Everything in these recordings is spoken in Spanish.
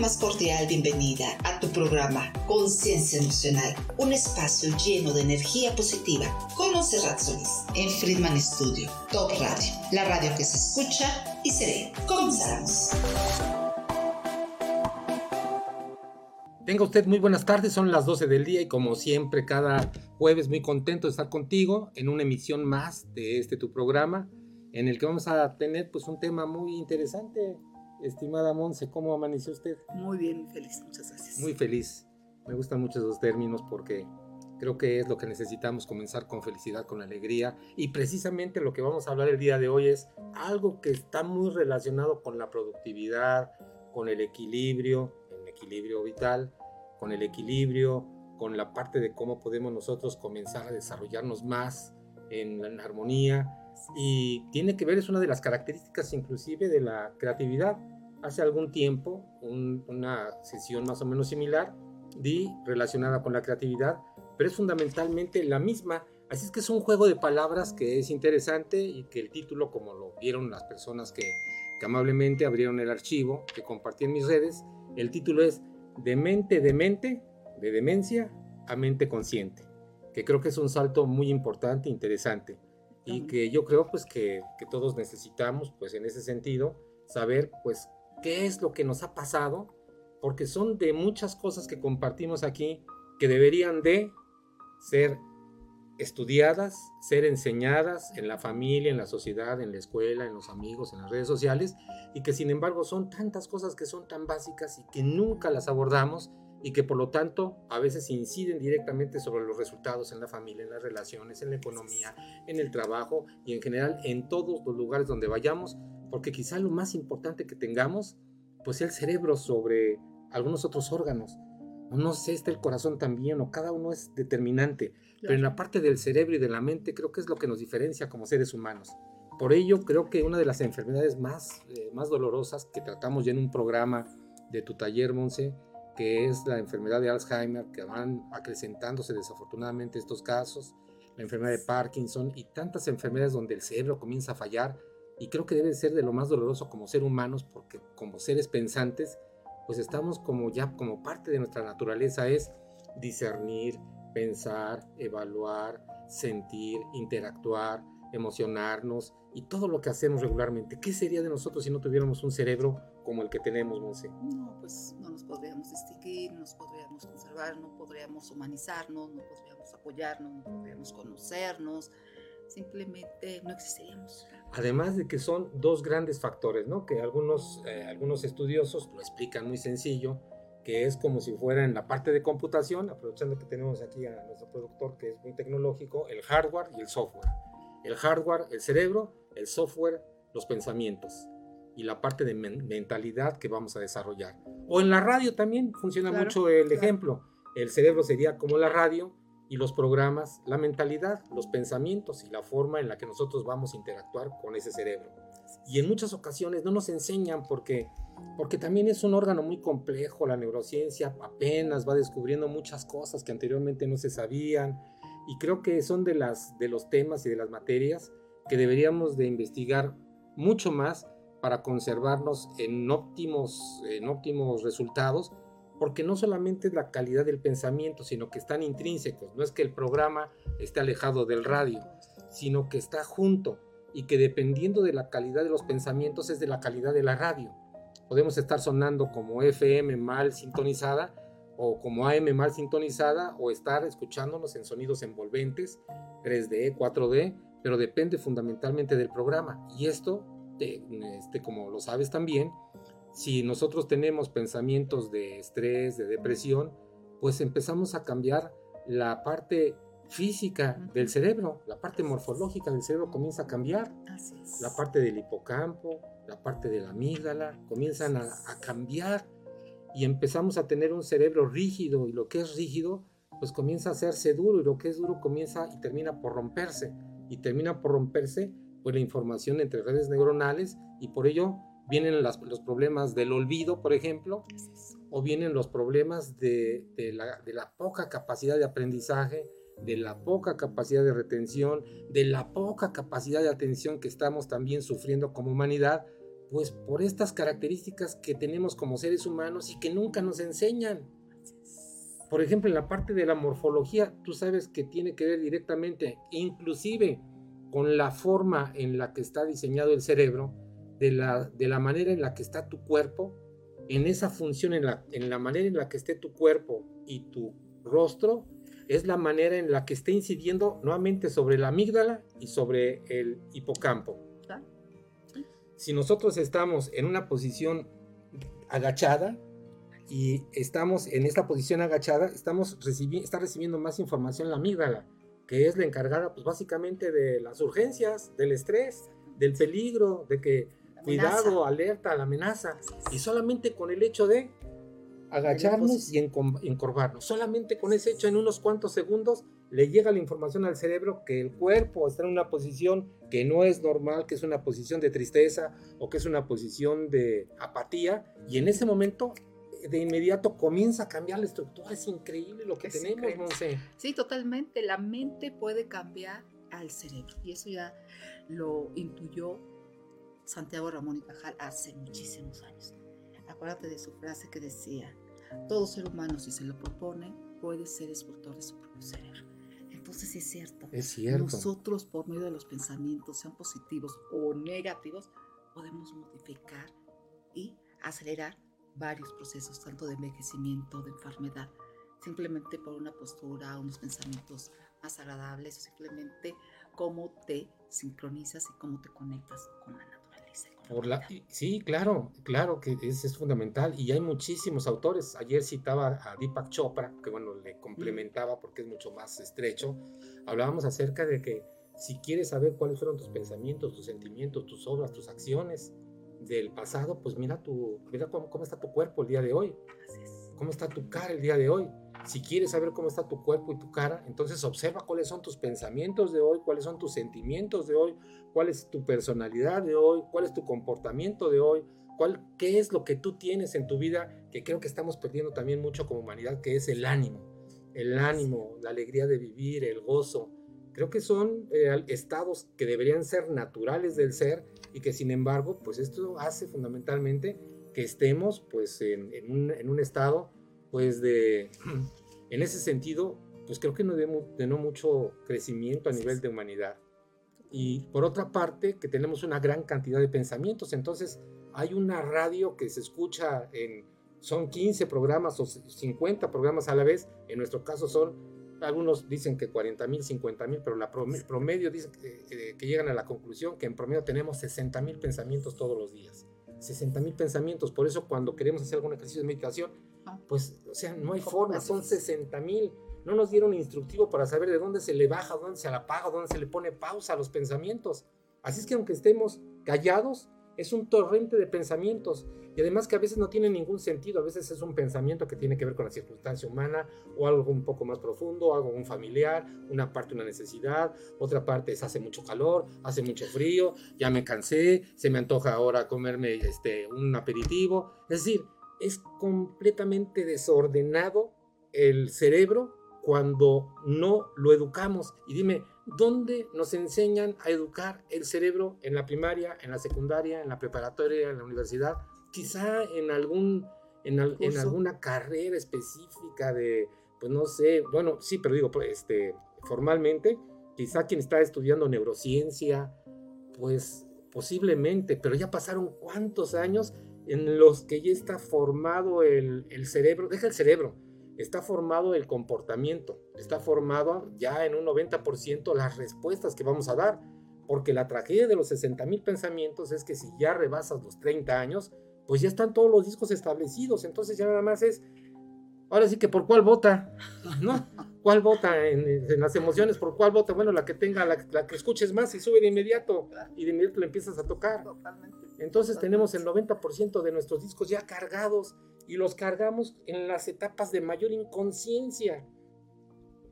más cordial bienvenida a tu programa Conciencia Emocional, un espacio lleno de energía positiva con Monserrat Solís en Friedman Studio, Top Radio, la radio que se escucha y se ve. Comenzamos. Tenga usted muy buenas tardes, son las 12 del día y como siempre cada jueves muy contento de estar contigo en una emisión más de este tu programa en el que vamos a tener pues un tema muy interesante. Estimada Monse, ¿cómo amaneció usted? Muy bien, feliz, muchas gracias. Muy feliz. Me gustan mucho esos términos porque creo que es lo que necesitamos comenzar con felicidad, con alegría y precisamente lo que vamos a hablar el día de hoy es algo que está muy relacionado con la productividad, con el equilibrio, el equilibrio vital con el equilibrio, con la parte de cómo podemos nosotros comenzar a desarrollarnos más en, en armonía. Y tiene que ver, es una de las características inclusive de la creatividad. Hace algún tiempo, una sesión más o menos similar, di relacionada con la creatividad, pero es fundamentalmente la misma. Así es que es un juego de palabras que es interesante y que el título, como lo vieron las personas que, que amablemente abrieron el archivo, que compartí en mis redes, el título es de mente de de demencia a mente consciente, que creo que es un salto muy importante, interesante, y que yo creo pues que, que, todos necesitamos pues en ese sentido saber pues qué es lo que nos ha pasado, porque son de muchas cosas que compartimos aquí que deberían de ser estudiadas, ser enseñadas en la familia, en la sociedad, en la escuela, en los amigos, en las redes sociales, y que sin embargo son tantas cosas que son tan básicas y que nunca las abordamos y que por lo tanto a veces inciden directamente sobre los resultados en la familia, en las relaciones, en la economía, en el trabajo y en general en todos los lugares donde vayamos, porque quizá lo más importante que tengamos, pues es el cerebro sobre algunos otros órganos. No sé, está el corazón también, o cada uno es determinante, pero en la parte del cerebro y de la mente creo que es lo que nos diferencia como seres humanos. Por ello, creo que una de las enfermedades más, eh, más dolorosas que tratamos ya en un programa de tu taller, Monse, que es la enfermedad de Alzheimer, que van acrecentándose desafortunadamente estos casos, la enfermedad de Parkinson y tantas enfermedades donde el cerebro comienza a fallar, y creo que debe ser de lo más doloroso como ser humanos, porque como seres pensantes, pues estamos como ya como parte de nuestra naturaleza es discernir, pensar, evaluar, sentir, interactuar, emocionarnos y todo lo que hacemos regularmente. ¿Qué sería de nosotros si no tuviéramos un cerebro como el que tenemos, Monse? No, pues no nos podríamos distinguir, no nos podríamos conservar, no podríamos humanizarnos, no podríamos apoyarnos, no podríamos conocernos, simplemente no existiríamos. Además de que son dos grandes factores, ¿no? Que algunos, eh, algunos estudiosos lo explican muy sencillo, que es como si fuera en la parte de computación, aprovechando que tenemos aquí a nuestro productor que es muy tecnológico, el hardware y el software. El hardware, el cerebro, el software, los pensamientos y la parte de mentalidad que vamos a desarrollar. O en la radio también funciona mucho el ejemplo. El cerebro sería como la radio y los programas, la mentalidad, los pensamientos y la forma en la que nosotros vamos a interactuar con ese cerebro. Y en muchas ocasiones no nos enseñan porque, porque también es un órgano muy complejo, la neurociencia apenas va descubriendo muchas cosas que anteriormente no se sabían y creo que son de, las, de los temas y de las materias que deberíamos de investigar mucho más para conservarnos en óptimos, en óptimos resultados porque no solamente es la calidad del pensamiento, sino que están intrínsecos. No es que el programa esté alejado del radio, sino que está junto y que dependiendo de la calidad de los pensamientos es de la calidad de la radio. Podemos estar sonando como FM mal sintonizada o como AM mal sintonizada o estar escuchándonos en sonidos envolventes, 3D, 4D, pero depende fundamentalmente del programa. Y esto, este, como lo sabes también, si nosotros tenemos pensamientos de estrés, de depresión, pues empezamos a cambiar la parte física del cerebro, la parte morfológica del cerebro comienza a cambiar. La parte del hipocampo, la parte de la amígdala, comienzan a, a, cambiar y empezamos a tener un cerebro rígido y lo que es rígido pues comienza a hacerse duro y lo que es duro comienza y termina por romperse. Y termina por romperse pues la información entre redes neuronales y por ello vienen los problemas del olvido, por ejemplo, o vienen los problemas de, la, de, la, poca capacidad de aprendizaje, de la poca capacidad de retención, de la poca capacidad de atención que estamos también sufriendo como humanidad, Pues por estas características que tenemos como seres humanos y que nunca nos enseñan. Por ejemplo, en la parte de la morfología, tú sabes que tiene que ver directamente, inclusive con la forma en la que está diseñado el cerebro, de la, de la manera en la que está tu cuerpo, en esa función, en la, en la manera en la que esté tu cuerpo y tu rostro, es la manera en la que está incidiendo nuevamente sobre la amígdala y sobre el hipocampo. Si nosotros estamos en una posición agachada y estamos en esta posición agachada, estamos recibiendo, está recibiendo más información la amígdala, que es la encargada pues básicamente de las urgencias, del estrés, del peligro, de que cuidado, alerta, la amenaza. Y solamente con el hecho de agacharnos y encorvarnos, solamente con ese hecho en unos cuantos segundos le llega la información al cerebro que el cuerpo está en una posición que no es normal, que es una posición de tristeza o que es una posición de apatía y en ese momento de inmediato comienza a cambiar la estructura. Es increíble lo que tenemos, Monse. Sí, totalmente. La mente puede cambiar al cerebro y eso ya lo intuyó Santiago Ramón y Cajal hace muchísimos años. Acuérdate de su frase que decía, todo ser humano si se lo propone puede ser escultor de su propio cerebro. Entonces es cierto. Es cierto. Nosotros por medio de los pensamientos, sean positivos o negativos, podemos modificar y acelerar varios procesos, tanto de envejecimiento, de enfermedad, simplemente por una postura, unos pensamientos más agradables, o simplemente cómo te sincronizas y cómo te conectas con la naturaleza. Por la, sí, claro, claro que es, es, fundamental y hay muchísimos autores. Ayer citaba a Deepak Chopra, que bueno, le complementaba porque es mucho más estrecho. Hablábamos acerca de que si quieres saber cuáles fueron tus pensamientos, tus sentimientos, tus obras, tus acciones del pasado, pues mira, tu, mira cómo, cómo está tu cuerpo el día de hoy. ¿Cómo está tu cara el día de hoy? Si quieres saber cómo está tu cuerpo y tu cara, entonces observa cuáles son tus pensamientos de hoy, cuáles son tus sentimientos de hoy, cuál es tu personalidad de hoy, cuál es tu comportamiento de hoy, cuál, qué es lo que tú tienes en tu vida, que creo que estamos perdiendo también mucho como humanidad, que es el ánimo. El ánimo, la alegría de vivir, el gozo. Creo que son eh, estados que deberían ser naturales del ser y que sin embargo, pues esto hace fundamentalmente que estemos pues en, un estado pues de, en ese sentido, pues creo que no de, de no mucho crecimiento a nivel de humanidad. Y por otra parte, que tenemos una gran cantidad de pensamientos. Entonces, hay una radio que se escucha en, son 15 programas o 50 programas a la vez. En nuestro caso son, algunos dicen que 40 mil, 50 mil, pero la promedio dice que, que, llegan a la conclusión que en promedio tenemos 60 mil pensamientos todos los días. 60 mil pensamientos. Por eso cuando queremos hacer algún ejercicio de meditación, pues, o sea, no hay forma, son 60 mil. No nos dieron instructivo para saber de dónde se le baja, dónde se le apaga, dónde se le pone pausa a los pensamientos. Así es que aunque estemos callados, es un torrente de pensamientos y además que a veces no tiene ningún sentido, a veces es un pensamiento que tiene que ver con la circunstancia humana o algo un poco más profundo, algo un familiar, una parte una necesidad, otra parte es hace mucho calor, hace mucho frío, ya me cansé, se me antoja ahora comerme este, un aperitivo, es decir, es completamente desordenado el cerebro cuando no lo educamos. Y dime, ¿dónde nos enseñan a educar el cerebro? ¿En la primaria, en la secundaria, en la preparatoria, en la universidad? Quizá en, algún, en, en alguna carrera específica de, pues no sé, bueno, sí, pero digo, pues, este, formalmente, quizá quien está estudiando neurociencia, pues posiblemente, pero ya pasaron cuántos años en los que ya está formado el, cerebro, deja el cerebro, está formado el comportamiento, está formado ya en un 90% las respuestas que vamos a dar, porque la tragedia de los 60 mil pensamientos es que si ya rebasas los 30 años, pues ya están todos los discos establecidos, entonces ya nada más es, ahora sí que por cuál vota, ¿no? ¿Cuál vota en, las emociones? ¿Por cuál vota? Bueno, la que tenga, la, la, que escuches más y sube de inmediato, y de inmediato le empiezas a tocar. Totalmente. Entonces tenemos el 90% de nuestros discos ya cargados y los cargamos en las etapas de mayor inconsciencia.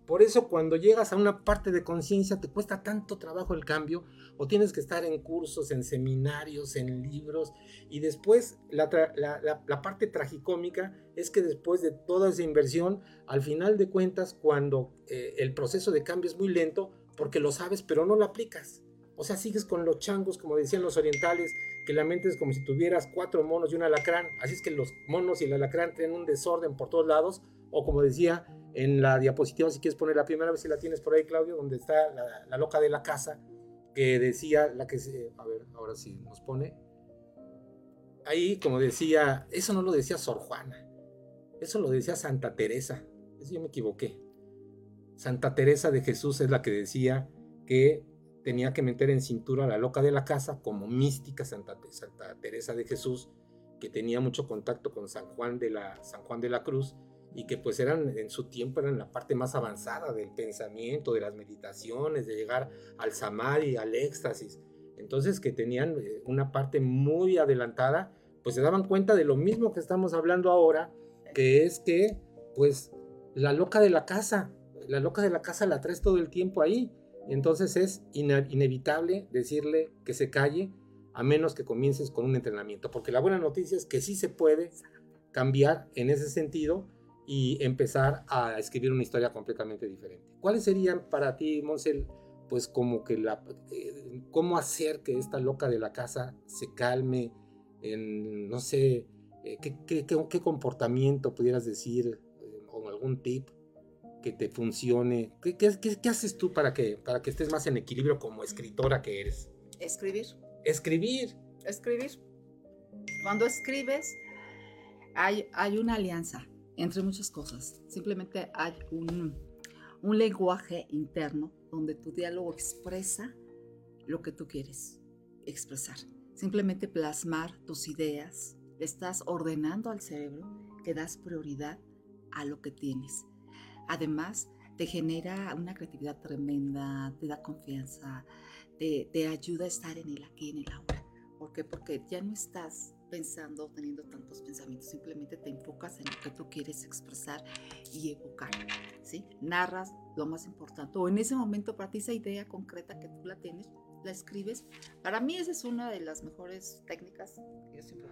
Por eso cuando llegas a una parte de conciencia te cuesta tanto trabajo el cambio o tienes que estar en cursos, en seminarios, en libros y después la, la, la, parte tragicómica es que después de toda esa inversión, al final de cuentas cuando eh, el proceso de cambio es muy lento porque lo sabes pero no lo aplicas. O sea, sigues con los changos, como decían los orientales, que la mente es como si tuvieras cuatro monos y un alacrán, así es que los monos y el alacrán tienen un desorden por todos lados, o como decía en la diapositiva, si quieres poner la primera vez si la tienes por ahí, Claudio, donde está la, loca de la casa, que decía, la que se, a ver, ahora sí nos pone, ahí como decía, eso no lo decía Sor Juana, eso lo decía Santa Teresa, yo me equivoqué. Santa Teresa de Jesús es la que decía que tenía que meter en cintura a la loca de la casa como mística Santa, Santa Teresa de Jesús, que tenía mucho contacto con San Juan de la, San Juan de la Cruz y que pues eran en su tiempo eran la parte más avanzada del pensamiento, de las meditaciones, de llegar al samadhi, al éxtasis. Entonces que tenían eh, una parte muy adelantada, pues se daban cuenta de lo mismo que estamos hablando ahora, que es que pues la loca de la casa, la loca de la casa la traes todo el tiempo ahí. Entonces es inevitable decirle que se calle a menos que comiences con un entrenamiento, porque la buena noticia es que sí se puede cambiar en ese sentido y empezar a escribir una historia completamente diferente. ¿Cuáles serían para ti, Monsel, pues como que la, eh, cómo hacer que esta loca de la casa se calme, no sé, eh, ¿qué, qué, qué, comportamiento pudieras decir eh, o algún tip que te funcione? ¿Qué, qué, haces tú para que, para que estés más en equilibrio como escritora que eres? Escribir. Escribir. Escribir. Cuando escribes, hay, hay una alianza entre muchas cosas. Simplemente hay un, un lenguaje interno donde tu diálogo expresa lo que tú quieres expresar. Simplemente plasmar tus ideas, estás ordenando al cerebro que das prioridad a lo que tienes. Además, te genera una creatividad tremenda, te da confianza, te, ayuda a estar en el aquí, en el ahora. ¿Por qué? Porque ya no estás pensando, teniendo tantos pensamientos, simplemente te enfocas en lo que tú quieres expresar y evocar, ¿sí? Narras lo más importante, o en ese momento para ti esa idea concreta que tú la tienes, la escribes. Para mí esa es una de las mejores técnicas que yo siempre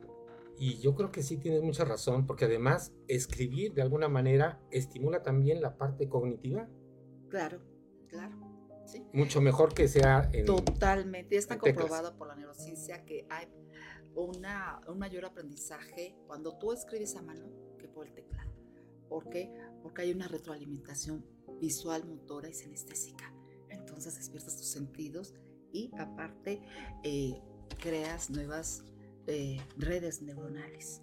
y yo creo que sí tienes mucha razón, porque además escribir de alguna manera estimula también la parte cognitiva. Claro, claro. ¿sí? Mucho mejor que sea en, Totalmente. Está comprobado por la neurociencia que hay una, un mayor aprendizaje cuando tú escribes a mano que por el teclado. ¿Por qué? Porque hay una retroalimentación visual, motora y sinestésica. Entonces despiertas tus sentidos y aparte eh, creas nuevas eh, redes neuronales.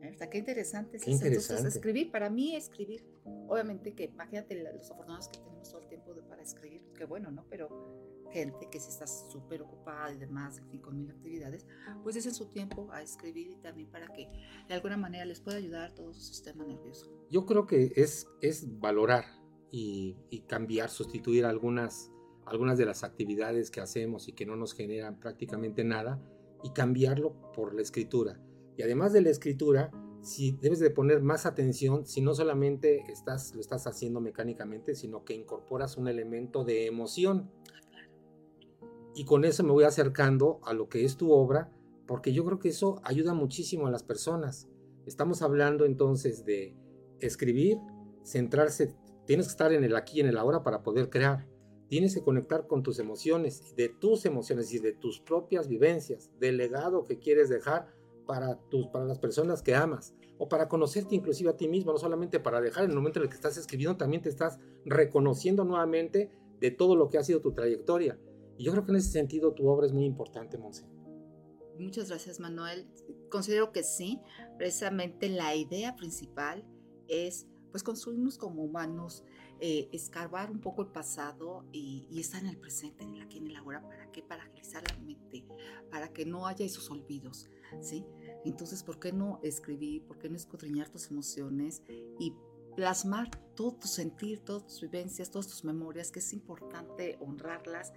¿Verdad? Qué interesante es Entonces, escribir, para mí escribir, obviamente que imagínate los afortunados que tenemos todo el tiempo para escribir, qué bueno, ¿no? Pero gente que se está súper ocupada y demás, en fin, con mil actividades, pues es en su tiempo a escribir y también para que de alguna manera les pueda ayudar todo su sistema nervioso. Yo creo que es, es valorar y, y cambiar, sustituir algunas, algunas de las actividades que hacemos y que no nos generan prácticamente nada y cambiarlo por la escritura. Y además de la escritura, si debes de poner más atención si no solamente estás, lo estás haciendo mecánicamente, sino que incorporas un elemento de emoción y con eso me voy acercando a lo que es tu obra, porque yo creo que eso ayuda muchísimo a las personas. Estamos hablando entonces de escribir, centrarse, tienes que estar en el aquí y en el ahora para poder crear. Tienes que conectar con tus emociones, de tus emociones y de tus propias vivencias, del legado que quieres dejar para, tus, para las personas que amas o para conocerte inclusive a ti mismo, no solamente para dejar en el momento en el que estás escribiendo, también te estás reconociendo nuevamente de todo lo que ha sido tu trayectoria. Y yo creo que en ese sentido tu obra es muy importante, Monse. Muchas gracias, Manuel. Considero que sí. Precisamente la idea principal es, pues, construirnos como humanos, eh, escarbar un poco el pasado y, estar en el presente, en el aquí, en el ahora. ¿Para qué? Para agilizar la mente, para que no haya esos olvidos, ¿sí? Entonces, ¿por qué no escribir? ¿Por qué no escudriñar tus emociones y plasmar todo tu sentir, todas tus vivencias, todas tus memorias, que es importante honrarlas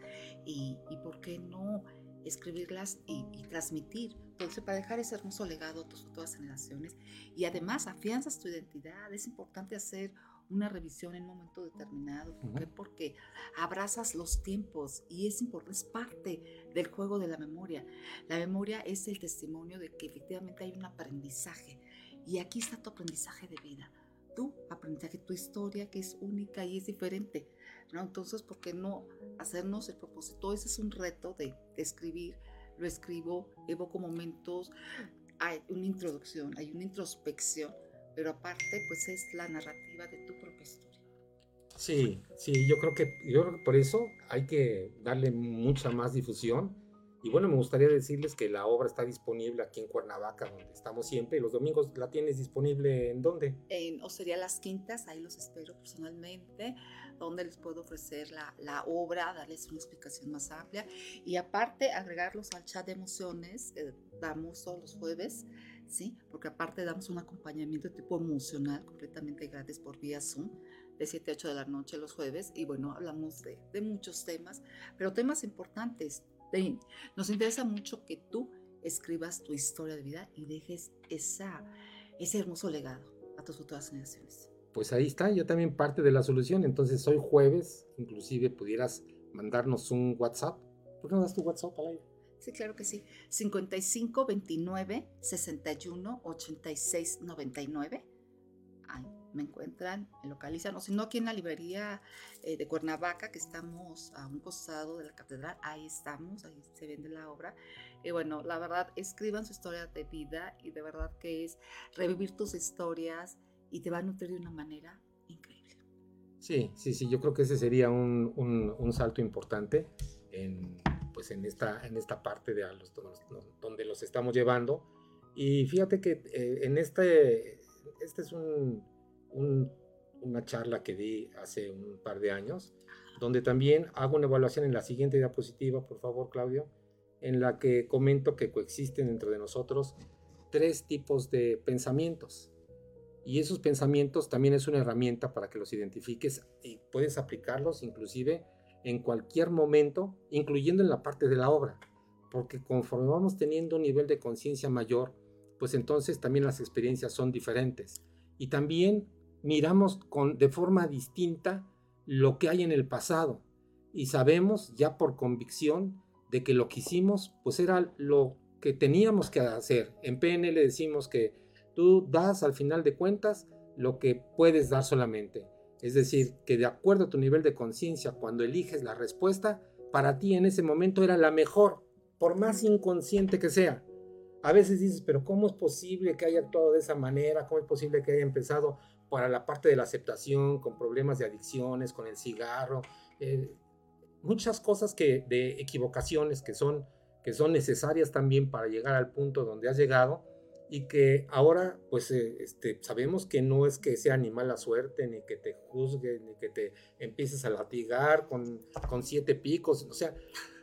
y, y por qué no escribirlas y, transmitir. Entonces, para dejar ese hermoso legado a tus futuras generaciones y además afianzas tu identidad, es importante hacer una revisión en un momento determinado. ¿Por qué? Porque abrazas los tiempos y es importante, es parte del juego de la memoria. La memoria es el testimonio de que efectivamente hay un aprendizaje y aquí está tu aprendizaje de vida tu aprendizaje, tu historia que es única y es diferente. ¿no? Entonces, ¿por qué no hacernos el propósito? Ese es un reto de, escribir lo escribo, evoco momentos, hay una introducción, hay una introspección, pero aparte pues es la narrativa de tu propia historia. Sí, sí, yo creo que yo creo que por eso hay que darle mucha más difusión y bueno, me gustaría decirles que la obra está disponible aquí en Cuernavaca, donde estamos siempre. Y los domingos la tienes disponible en dónde? En Ostería Las Quintas, ahí los espero personalmente, donde les puedo ofrecer la, la obra, darles una explicación más amplia. Y aparte, agregarlos al chat de emociones que damos todos los jueves, ¿sí? Porque aparte damos un acompañamiento tipo emocional completamente gratis por vía Zoom de 7 a 8 de la noche los jueves y bueno, hablamos de, de muchos temas, pero temas importantes, nos interesa mucho que tú escribas tu historia de vida y dejes esa, ese hermoso legado a tus futuras generaciones. Pues ahí está, yo también parte de la solución. Entonces, hoy jueves, inclusive pudieras mandarnos un WhatsApp. ¿Por qué no das tu WhatsApp al aire? Sí, claro que sí. 55 29 61 86 99 me encuentran, me localizan, o si no aquí en la librería eh, de Cuernavaca, que estamos a un costado de la catedral, ahí estamos, ahí se vende la obra. Y bueno, la verdad, escriban su historia de vida y de verdad que es revivir tus historias y te va a nutrir de una manera increíble. Sí, sí, sí, yo creo que ese sería un, un, salto importante en, pues en, esta, en esta parte de los, donde los estamos llevando. Y fíjate que eh, en este, este es un, una charla que di hace un par de años, donde también hago una evaluación en la siguiente diapositiva, por favor, Claudio, en la que comento que coexisten dentro de nosotros tres tipos de pensamientos. Y esos pensamientos también es una herramienta para que los identifiques y puedes aplicarlos inclusive en cualquier momento, incluyendo en la parte de la obra, porque conforme vamos teniendo un nivel de conciencia mayor, pues entonces también las experiencias son diferentes. Y también miramos con, de forma distinta lo que hay en el pasado y sabemos ya por convicción de que lo que hicimos pues era lo que teníamos que hacer. En PNL decimos que tú das al final de cuentas lo que puedes dar solamente. Es decir, que de acuerdo a tu nivel de conciencia, cuando eliges la respuesta, para ti en ese momento era la mejor, por más inconsciente que sea. A veces dices, pero ¿cómo es posible que haya actuado de esa manera? ¿Cómo es posible que haya empezado para la parte de la aceptación, con problemas de adicciones, con el cigarro, eh, muchas cosas que, de equivocaciones que son, que son necesarias también para llegar al punto donde has llegado y que ahora pues eh, este, sabemos que no es que sea ni mala suerte, ni que te juzgue, ni que te empieces a latigar con, con siete picos, o sea,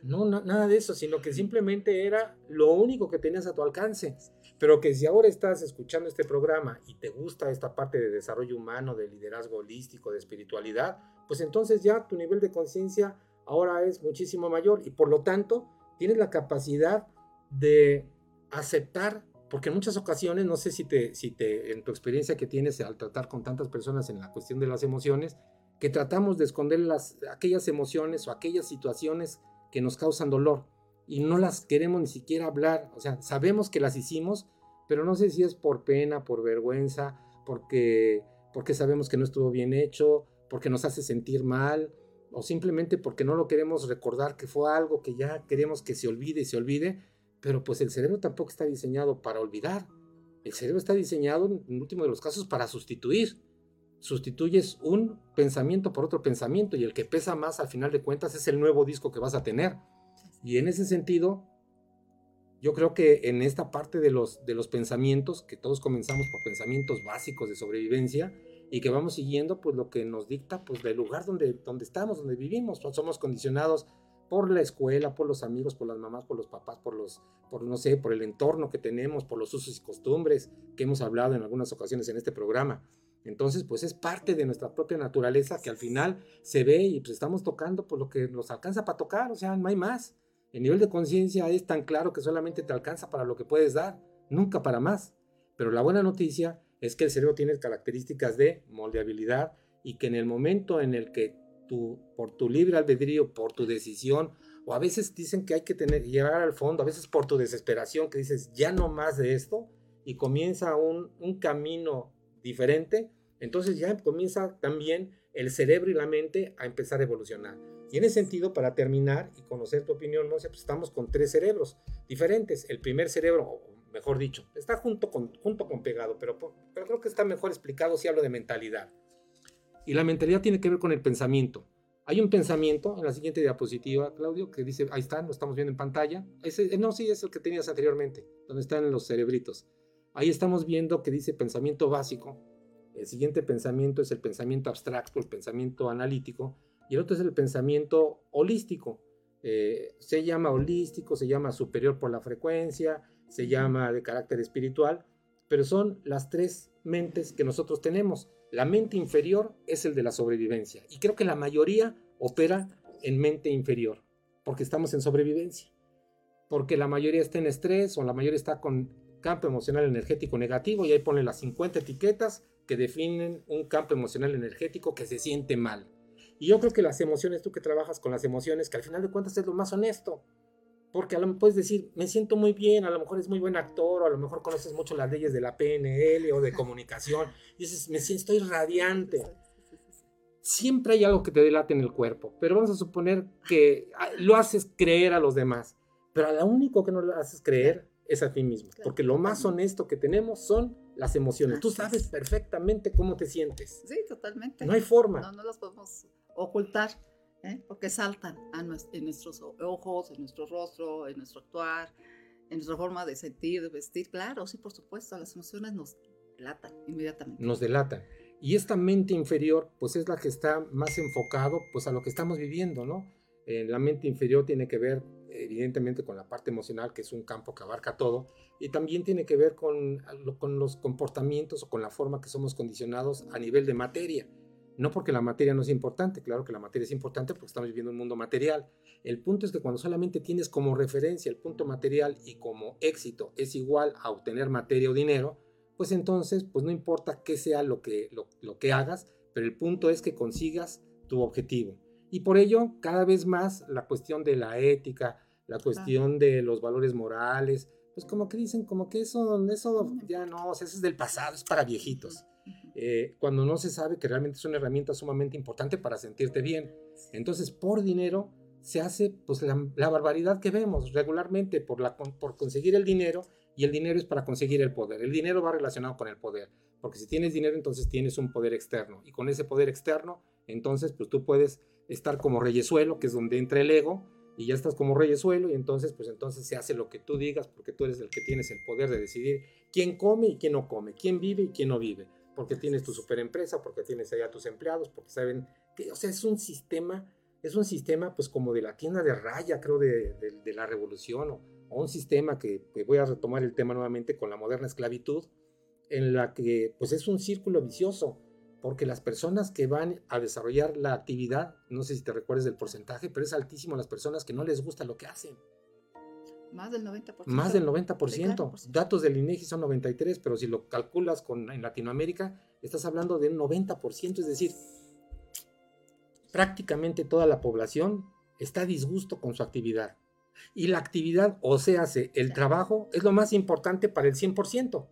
no, nada de eso, sino que simplemente era lo único que tenías a tu alcance. Pero que si ahora estás escuchando este programa y te gusta esta parte de desarrollo humano, de liderazgo holístico, de espiritualidad, pues entonces ya tu nivel de conciencia ahora es muchísimo mayor y por lo tanto tienes la capacidad de aceptar, porque en muchas ocasiones, no sé si te, si te, en tu experiencia que tienes al tratar con tantas personas en la cuestión de las emociones, que tratamos de esconder las, aquellas emociones o aquellas situaciones que nos causan dolor y no las queremos ni siquiera hablar. O sea, sabemos que las hicimos, pero no sé si es por pena, por vergüenza, porque, porque sabemos que no estuvo bien hecho, porque nos hace sentir mal, o simplemente porque no lo queremos recordar que fue algo que ya queremos que se olvide y se olvide, pero pues el cerebro tampoco está diseñado para olvidar. El cerebro está diseñado, en último de los casos, para sustituir. Sustituyes un pensamiento por otro pensamiento y el que pesa más al final de cuentas es el nuevo disco que vas a tener. Y en ese sentido, yo creo que en esta parte de los, de los pensamientos, que todos comenzamos por pensamientos básicos de sobrevivencia y que vamos siguiendo pues lo que nos dicta pues del lugar donde, donde estamos, donde vivimos, somos condicionados por la escuela, por los amigos, por las mamás, por los papás, por los, por no sé, por el entorno que tenemos, por los usos y costumbres que hemos hablado en algunas ocasiones en este programa. Entonces, pues es parte de nuestra propia naturaleza que al final se ve y pues estamos tocando por lo que nos alcanza para tocar, o sea, no hay más. El nivel de conciencia es tan claro que solamente te alcanza para lo que puedes dar, nunca para más. Pero la buena noticia es que el cerebro tiene características de moldeabilidad y que en el momento en el que por tu libre albedrío, por tu decisión, o a veces dicen que hay que tener, llegar al fondo, a veces por tu desesperación, que dices, ya no más de esto, y comienza un, camino diferente, entonces ya comienza también el cerebro y la mente a empezar a evolucionar. Y en ese sentido, para terminar y conocer tu opinión, no pues estamos con tres cerebros diferentes. El primer cerebro, mejor dicho, está junto con, junto con pegado, pero, pero creo que está mejor explicado si hablo de mentalidad. Y la mentalidad tiene que ver con el pensamiento. Hay un pensamiento en la siguiente diapositiva, Claudio, que dice, ahí está, lo estamos viendo en pantalla. Ese, no, sí, es el que tenías anteriormente, donde están los cerebritos. Ahí estamos viendo que dice pensamiento básico. El siguiente pensamiento es el pensamiento abstracto, el pensamiento analítico, y el otro es el pensamiento holístico. Eh, se llama holístico, se llama superior por la frecuencia, se llama de carácter espiritual, pero son las tres mentes que nosotros tenemos. La mente inferior es el de la sobrevivencia, y creo que la mayoría opera en mente inferior, porque estamos en sobrevivencia, porque la mayoría está en estrés o la mayoría está con campo emocional energético negativo y ahí pone las 50 etiquetas que definen un campo emocional energético que se siente mal. Y yo creo que las emociones, tú que trabajas con las emociones, que al final de cuentas es lo más honesto, porque a lo mejor puedes decir, me siento muy bien, a lo mejor es muy buen actor, o a lo mejor conoces mucho las leyes de la PNL o de comunicación, y dices, me siento, estoy radiante. Siempre hay algo que te delate en el cuerpo, pero vamos a suponer que ah, lo haces creer a los demás, pero a lo único que no lo haces creer es a ti mismo, porque lo más honesto que tenemos son las emociones. Tú sabes perfectamente cómo te sientes. Sí, totalmente. No hay forma. No, no las podemos ocultar, ¿eh? porque saltan a en nuestros ojos, en nuestro rostro, en nuestro actuar, en nuestra forma de sentir, de vestir. Claro, sí, por supuesto, las emociones nos delatan inmediatamente. Nos delatan. Y esta mente inferior, pues es la que está más enfocado, pues a lo que estamos viviendo, ¿no? Eh, la mente inferior tiene que ver evidentemente con la parte emocional, que es un campo que abarca todo, y también tiene que ver con, con los comportamientos o con la forma que somos condicionados a nivel de materia. No porque la materia no es importante, claro que la materia es importante porque estamos viviendo un mundo material. El punto es que cuando solamente tienes como referencia el punto material y como éxito es igual a obtener materia o dinero, pues entonces pues no importa qué sea lo que, lo, lo que hagas, pero el punto es que consigas tu objetivo. Y por ello, cada vez más la cuestión de la ética, la cuestión de los valores morales, pues como que dicen, como que eso, eso ya no, o sea, eso es del pasado, es para viejitos. Eh, cuando no se sabe que realmente es una herramienta sumamente importante para sentirte bien. Entonces, por dinero se hace pues la, la barbaridad que vemos regularmente por, la, por conseguir el dinero y el dinero es para conseguir el poder. El dinero va relacionado con el poder, porque si tienes dinero entonces tienes un poder externo y con ese poder externo entonces pues tú puedes estar como reyesuelo, que es donde entra el ego, y ya estás como reyesuelo, y entonces, pues entonces se hace lo que tú digas, porque tú eres el que tienes el poder de decidir quién come y quién no come, quién vive y quién no vive, porque tienes tu superempresa, porque tienes allá tus empleados, porque saben que, o sea, es un sistema, es un sistema pues como de la tienda de raya, creo, de, la revolución, o, un sistema que, que voy a retomar el tema nuevamente con la moderna esclavitud, en la que pues es un círculo vicioso, porque las personas que van a desarrollar la actividad, no sé si te recuerdes del porcentaje, pero es altísimo las personas que no les gusta lo que hacen. Más del 90%. Más del 90%. Datos del INEGI son 93, pero si lo calculas con, en Latinoamérica, estás hablando de un 90%, es decir, prácticamente toda la población está a disgusto con su actividad. Y la actividad, o sea, el trabajo, es lo más importante para el 100%.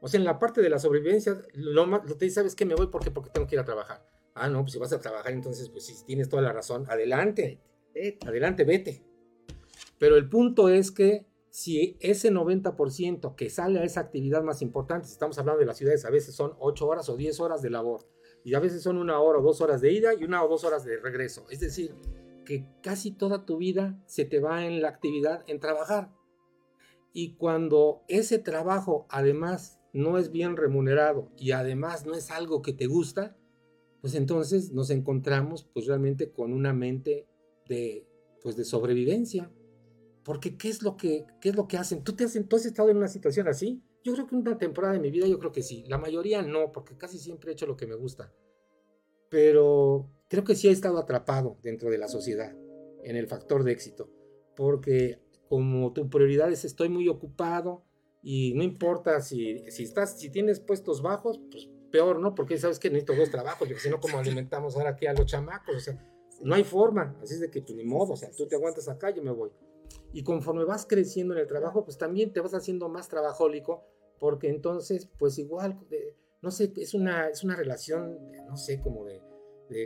O sea, en la parte de la sobrevivencia, lo, más, lo te dice, ¿sabes qué? Me voy porque, porque tengo que ir a trabajar. Ah, no, pues si vas a trabajar, entonces, pues si tienes toda la razón, adelante, adelante, vete. Pero el punto es que si ese 90% que sale a esa actividad más importante, si estamos hablando de las ciudades, a veces son 8 horas o 10 horas de labor, y a veces son una hora o dos horas de ida y una o dos horas de regreso. Es decir, que casi toda tu vida se te va en la actividad, en trabajar. Y cuando ese trabajo además no es bien remunerado y además no es algo que te gusta, pues entonces nos encontramos pues realmente con una mente de pues de sobrevivencia. Porque ¿qué es lo que qué es lo que hacen? ¿Tú te has, ¿Tú has estado en una situación así? Yo creo que una temporada de mi vida yo creo que sí. La mayoría no, porque casi siempre he hecho lo que me gusta. Pero creo que sí he estado atrapado dentro de la sociedad en el factor de éxito, porque como tu prioridad es estoy muy ocupado, y no importa si, si, estás, si tienes puestos bajos, pues peor, ¿no? Porque sabes que necesito dos trabajos, porque si no, ¿cómo alimentamos ahora aquí a los chamacos? O sea, no hay forma, así es de que pues, ni modo, o sea, tú te aguantas acá, yo me voy. Y conforme vas creciendo en el trabajo, pues también te vas haciendo más trabajólico, porque entonces, pues igual, no sé, es una, es una relación, no sé, como de,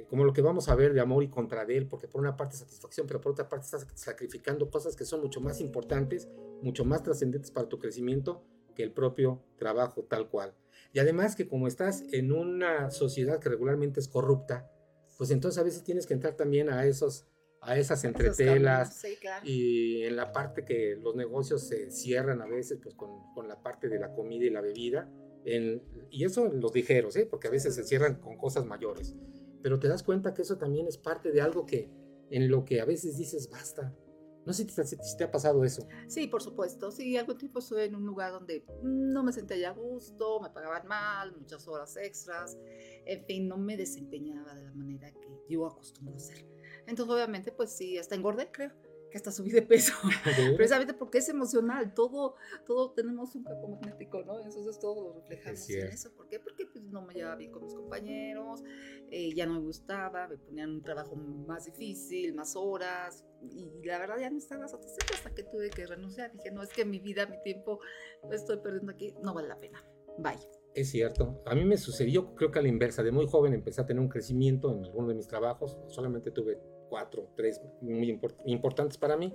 como lo que vamos a ver de amor y contra de él, porque por una parte satisfacción, pero por otra parte estás sacrificando cosas que son mucho más importantes, mucho más trascendentes para tu crecimiento que el propio trabajo tal cual. Y además que como estás en una sociedad que regularmente es corrupta, pues entonces a veces tienes que entrar también a esos a esas entretelas y en la parte que los negocios se cierran a veces pues con, con la parte de la comida y la bebida en, y eso en los ligeros, ¿eh? porque a veces se cierran con cosas mayores pero te das cuenta que eso también es parte de algo que en lo que a veces dices basta no sé si te, ha pasado eso. Sí, por supuesto. Sí, algún tiempo estuve en un lugar donde no me sentía a gusto, me pagaban mal, muchas horas extras. En fin, no me desempeñaba de la manera que yo acostumbro a hacer. Entonces, obviamente, pues sí, hasta engordé, creo que hasta subí de peso, precisamente porque es emocional, todo, todo tenemos un campo magnético, ¿no? Entonces todo lo reflejamos en eso. ¿Por qué? Porque pues, no me llevaba bien con mis compañeros, eh, ya no me gustaba, me ponían un trabajo más difícil, más horas, y la verdad ya no estaba satisfecha hasta que tuve que renunciar. Dije, no, es que mi vida, mi tiempo, lo estoy perdiendo aquí, no vale la pena. Bye. Es cierto. A mí me sucedió, creo que a la inversa. De muy joven empecé a tener un crecimiento en alguno de mis trabajos. Solamente tuve cuatro, tres muy importantes para mí.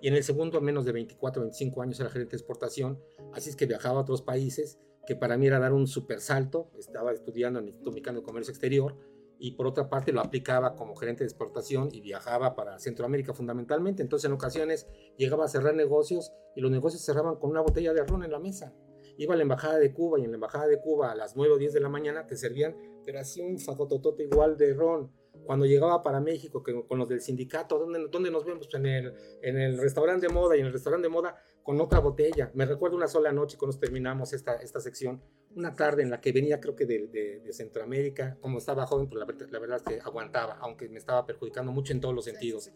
Y en el segundo, menos de 24, 25 años, era gerente de exportación. Así es que viajaba a otros países, que para mí era dar un super salto. Estaba estudiando en el Instituto Mexicano de Comercio Exterior. Y por otra parte lo aplicaba como gerente de exportación y viajaba para Centroamérica fundamentalmente. Entonces en ocasiones llegaba a cerrar negocios y los negocios cerraban con una botella de ron en la mesa iba a la embajada de Cuba y en la embajada de Cuba a las 9 o 10 de la mañana te servían, pero así un fagototote igual de ron cuando llegaba para México que, con los del sindicato, ¿dónde, ¿dónde, nos vemos? En el, en el restaurante de moda y en el restaurante de moda con otra botella. Me recuerdo una sola noche cuando terminamos esta, esta sección, una tarde en la que venía creo que de, de, Centroamérica, como estaba joven, pues la, la, verdad es que aguantaba, aunque me estaba perjudicando mucho en todos los sentidos.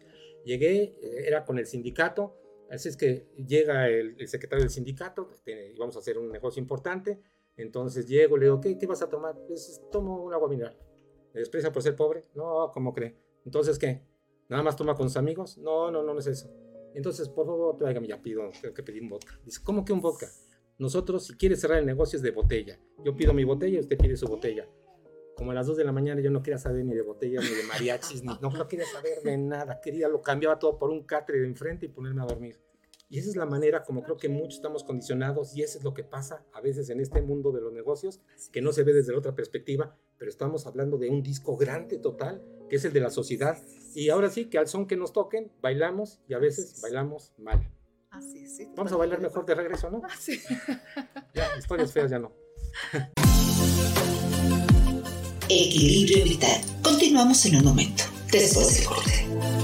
Llegué, eh, era con el sindicato, así es que llega el, el secretario del sindicato, íbamos a hacer un negocio importante, entonces llego, le digo, ¿qué, qué vas a tomar? Pues tomo un agua mineral. ¿Me desprecia por ser pobre? No, ¿cómo cree? Entonces, ¿qué? ¿Nada más toma con sus amigos? No, no, no, es eso. Entonces, por favor, tráigame, ya pido, tengo que pedir un vodka. Dice, ¿cómo que un vodka? Nosotros, si quiere cerrar el negocio, es de botella. Yo pido mi botella y usted pide su botella. Como a las 2 de la mañana yo no quería saber ni de botellas, ni de mariachis, ni, no, no quería saber de nada. Quería, lo cambiaba todo por un catre de enfrente y ponerme a dormir. Y esa es la manera como creo que muchos estamos condicionados y eso es lo que pasa a veces en este mundo de los negocios, que no se ve desde la otra perspectiva, pero estamos hablando de un disco grande total, que es el de la sociedad. Y ahora sí, que al son que nos toquen, bailamos y a veces bailamos mal. Así sí. Vamos a bailar mejor de regreso, ¿no? Así. Ya, historias feas ya no. Equilibrio vital. Continuamos en un momento, después del corte.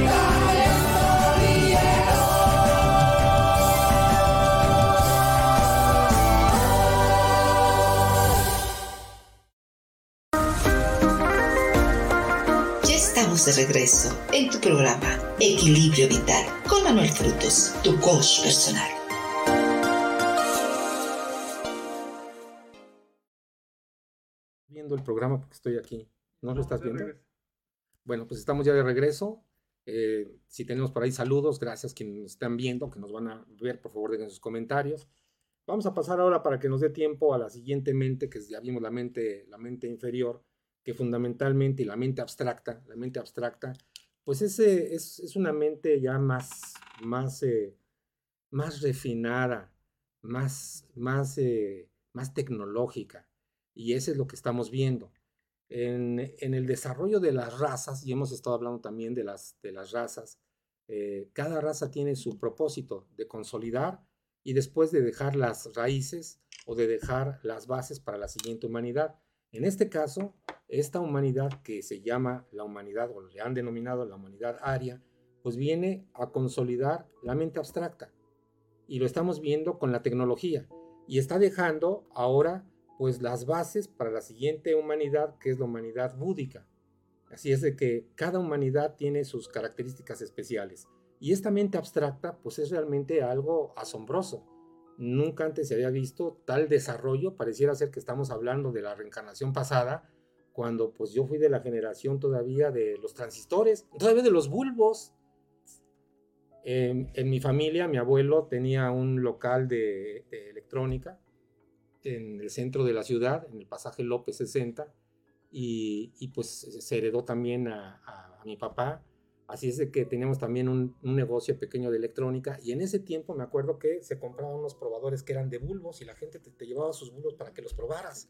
Estamos de regreso en tu programa Equilibrio Vital con Manuel Frutos, tu coach personal. Viendo el programa porque estoy aquí. ¿No lo estás viendo? Bueno, pues estamos ya de regreso. Eh, si tenemos por ahí saludos, gracias quienes nos están viendo, que nos van a ver, por favor dejen sus comentarios. Vamos a pasar ahora para que nos dé tiempo a la siguiente mente, que ya vimos la mente, la mente inferior, que fundamentalmente, y la mente abstracta, la mente abstracta, pues ese es, es una mente ya más, más, eh, más refinada, más, más, eh, más tecnológica. Y eso es lo que estamos viendo. En, en, el desarrollo de las razas, y hemos estado hablando también de las, de las razas, eh, cada raza tiene su propósito de consolidar y después de dejar las raíces o de dejar las bases para la siguiente humanidad. En este caso, esta humanidad que se llama la humanidad o le han denominado la humanidad aria, pues viene a consolidar la mente abstracta. Y lo estamos viendo con la tecnología. Y está dejando ahora pues las bases para la siguiente humanidad, que es la humanidad búdica. Así es de que cada humanidad tiene sus características especiales. Y esta mente abstracta, pues es realmente algo asombroso. Nunca antes se había visto tal desarrollo, pareciera ser que estamos hablando de la reencarnación pasada, cuando pues yo fui de la generación todavía de los transistores, todavía de los bulbos. En, en mi familia, mi abuelo tenía un local de, electrónica en el centro de la ciudad, en el pasaje López 60, y, y pues se heredó también a, mi papá. Así es de que teníamos también un, un, negocio pequeño de electrónica y en ese tiempo me acuerdo que se compraban unos probadores que eran de bulbos y la gente te, te llevaba sus bulbos para que los probaras.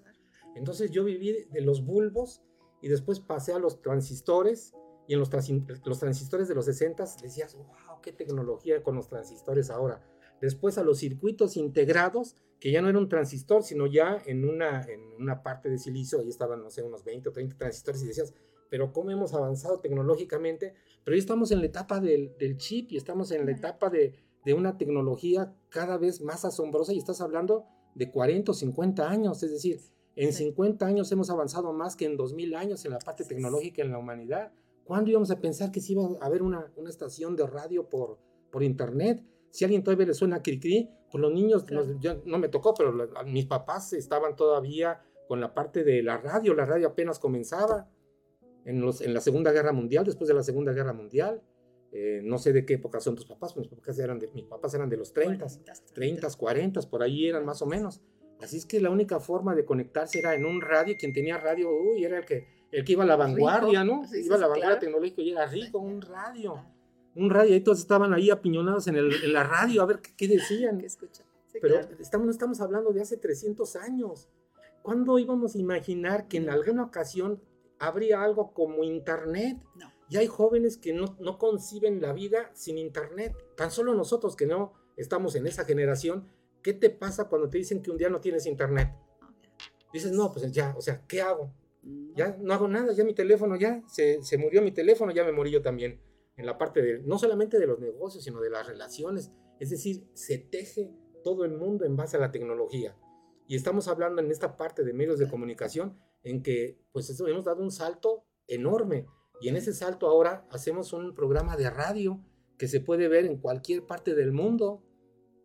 Entonces yo viví de los bulbos y después pasé a los transistores y en los, trans, los transistores de los 60 decías, wow, qué tecnología con los transistores ahora. Después a los circuitos integrados que ya no era un transistor, sino ya en una, en una parte de silicio, ahí estaban, no sé, unos 20 o 30 transistores y decías, pero cómo hemos avanzado tecnológicamente, pero ya estamos en la etapa del, del chip y estamos en la etapa de, de, una tecnología cada vez más asombrosa y estás hablando de 40 o 50 años, es decir, en 50 años hemos avanzado más que en 2000 años en la parte tecnológica en la humanidad. ¿Cuándo íbamos a pensar que se iba a haber una, una estación de radio por, por internet? Si a alguien todavía le suena cri-cri, pues los niños, claro. los, yo, no me tocó, pero los, mis papás estaban todavía con la parte de la radio, la radio apenas comenzaba en, los, en la Segunda Guerra Mundial, después de la Segunda Guerra Mundial. Eh, no sé de qué época son tus papás, mis papás eran de, mis papás eran de los 30, 30, 40, por ahí eran más o menos. Así es que la única forma de conectarse era en un radio, quien tenía radio, uy, era el que, el que iba a la vanguardia, rico. ¿no? Sí, iba a la vanguardia tecnológica y era rico, un radio un radio, y todos estaban ahí apiñonados en, el, en la radio a ver qué, qué decían. ¿Qué escuchan? Sí, Pero claro. estamos, no estamos hablando de hace 300 años. ¿Cuándo íbamos a imaginar que en alguna ocasión habría algo como Internet? No. Y hay jóvenes que no, no conciben la vida sin Internet. Tan solo nosotros que no estamos en esa generación, ¿qué te pasa cuando te dicen que un día no tienes Internet? Dices, no, pues ya, o sea, ¿qué hago? Ya no hago nada, ya mi teléfono, ya se, se murió mi teléfono, ya me morí yo también en la parte de, no solamente de los negocios, sino de las relaciones. Es decir, se teje todo el mundo en base a la tecnología. Y estamos hablando en esta parte de medios de comunicación en que pues eso, hemos dado un salto enorme. Y en ese salto ahora hacemos un programa de radio que se puede ver en cualquier parte del mundo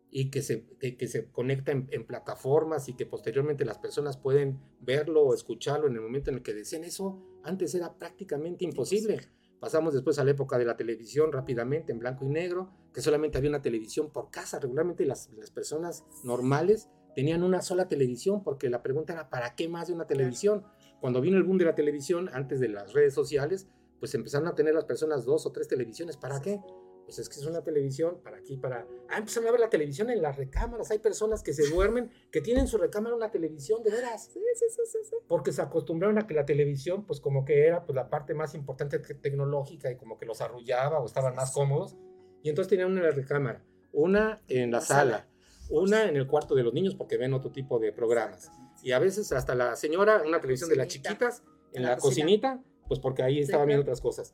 y que se, que, que se conecta en, en, plataformas y que posteriormente las personas pueden verlo o escucharlo en el momento en el que deseen. Eso antes era prácticamente imposible. Pasamos después a la época de la televisión rápidamente, en blanco y negro, que solamente había una televisión por casa. Regularmente las, las, personas normales tenían una sola televisión, porque la pregunta era, ¿para qué más de una televisión? Cuando vino el boom de la televisión, antes de las redes sociales, pues empezaron a tener las personas dos o tres televisiones. ¿Para qué? Pues es que es una televisión para aquí, para... Ah, empezaron a ver la televisión en las recámaras. Hay personas que se duermen, que tienen su recámara una televisión, de veras. Sí, sí, sí, sí, sí. Porque se acostumbraron a que la televisión, pues como que era pues, la parte más importante tecnológica y como que los arrullaba o estaban más cómodos. Y entonces tenían una en la recámara, una en la, la sala, sala, una en el cuarto de los niños porque ven otro tipo de programas. Y a veces hasta la señora, una televisión de las chiquitas, en la, cocinita, pues porque ahí estaban viendo otras cosas.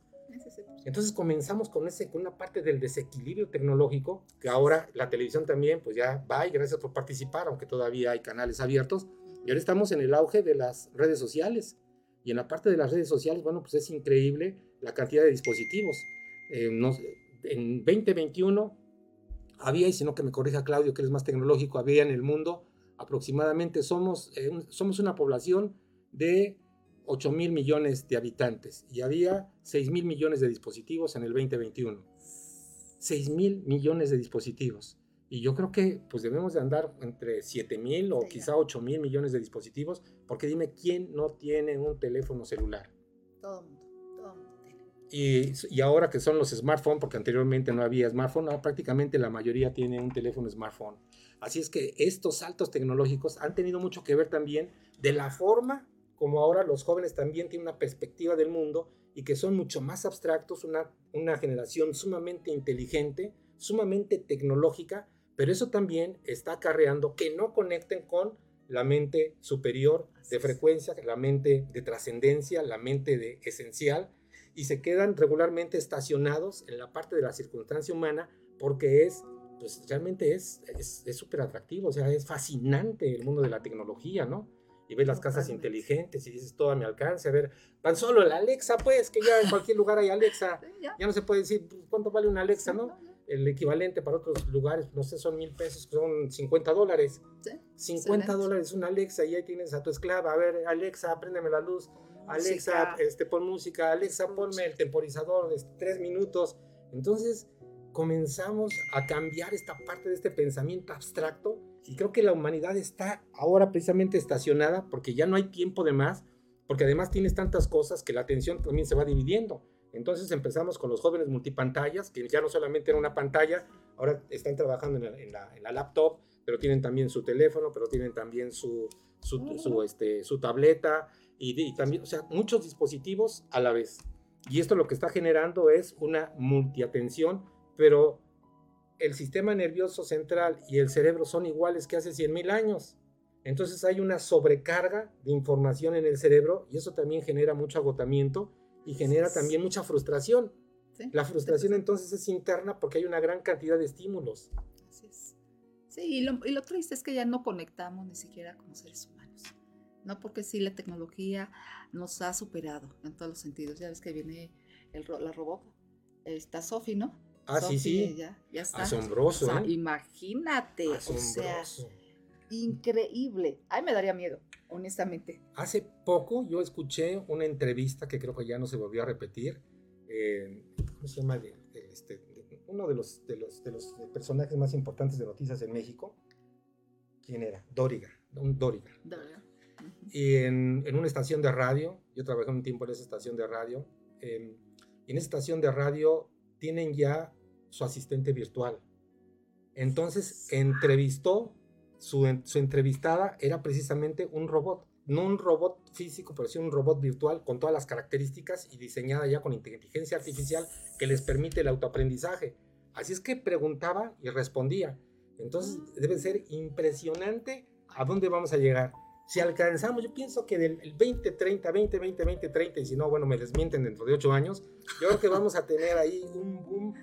Entonces comenzamos con, ese, con una parte del desequilibrio tecnológico, que ahora la televisión también, pues ya va y gracias por participar, aunque todavía hay canales abiertos. Y ahora estamos en el auge de las redes sociales. Y en la parte de las redes sociales, bueno, pues es increíble la cantidad de dispositivos. Eh, en 2021 había, y si no que me corrija Claudio, que él es más tecnológico, había en el mundo aproximadamente, somos, eh, somos una población de 8 mil millones de habitantes y había 6 mil millones de dispositivos en el 2021. 6 mil millones de dispositivos. Y yo creo que pues debemos de andar entre 7 mil o quizá 8 mil millones de dispositivos, porque dime, ¿quién no tiene un teléfono celular? Todo todo mundo. Y, y, ahora que son los smartphones, porque anteriormente no había smartphone, prácticamente la mayoría tiene un teléfono smartphone. Así es que estos saltos tecnológicos han tenido mucho que ver también de la forma como ahora los jóvenes también tienen una perspectiva del mundo y que son mucho más abstractos, una, una generación sumamente inteligente, sumamente tecnológica, pero eso también está acarreando que no conecten con la mente superior de frecuencia, la mente de trascendencia, la mente de esencial, y se quedan regularmente estacionados en la parte de la circunstancia humana porque es, pues realmente es súper es, atractivo, o sea, es fascinante el mundo de la tecnología, ¿no? Y ves las casas inteligentes y dices todo a mi alcance, a ver, van solo el Alexa, pues, que ya en cualquier lugar hay Alexa, ya no se puede decir pues, cuánto vale una Alexa, ¿no? el equivalente para otros lugares, no sé, son mil pesos, son 50 dólares. ¿Sí? 50 dólares una Alexa y ahí tienes a tu esclava. A ver, Alexa, préndeme la luz. Alexa, este, pon música. Alexa, ponme el temporizador de tres minutos. Entonces comenzamos a cambiar esta parte de este pensamiento abstracto y creo que la humanidad está ahora precisamente estacionada porque ya no hay tiempo de más, porque además tienes tantas cosas que la atención también se va dividiendo. Entonces empezamos con los jóvenes multipantallas, que ya no solamente era una pantalla, ahora están trabajando en la, laptop, pero tienen también su teléfono, pero tienen también su, su, este, su tableta y, también, o sea, muchos dispositivos a la vez. Y esto lo que está generando es una multiatención, pero el sistema nervioso central y el cerebro son iguales que hace 100.000 años. Entonces hay una sobrecarga de información en el cerebro y eso también genera mucho agotamiento y genera también mucha frustración. La frustración entonces es interna porque hay una gran cantidad de estímulos. Así es. Sí, y lo, y lo, triste es que ya no conectamos ni siquiera como seres humanos. No porque sí, la tecnología nos ha superado en todos los sentidos. Ya ves que viene el, la robot, está Sophie, ¿no? Ah, sí, sí. Ya, ya está. Asombroso. O sea, imagínate. Asombroso. O sea, increíble. Ay, me daría miedo honestamente. Hace poco yo escuché una entrevista que creo que ya no se volvió a repetir. Eh, ¿Cómo se llama? este, uno de los, de, los, de los personajes más importantes de noticias en México. ¿Quién era? Doriga. Un Doriga. Y en, en, una estación de radio, yo trabajé un tiempo en esa estación de radio. Eh, en esa estación de radio tienen ya su asistente virtual. Entonces entrevistó su, entrevistada era precisamente un robot, no un robot físico, pero sí un robot virtual con todas las características y diseñada ya con inteligencia artificial que les permite el autoaprendizaje. Así es que preguntaba y respondía. Entonces mm. debe ser impresionante a dónde vamos a llegar. Si alcanzamos, yo pienso que del 2030, 2020, 2030, y si no, bueno, me desmienten dentro de ocho años, yo creo que vamos a tener ahí un boom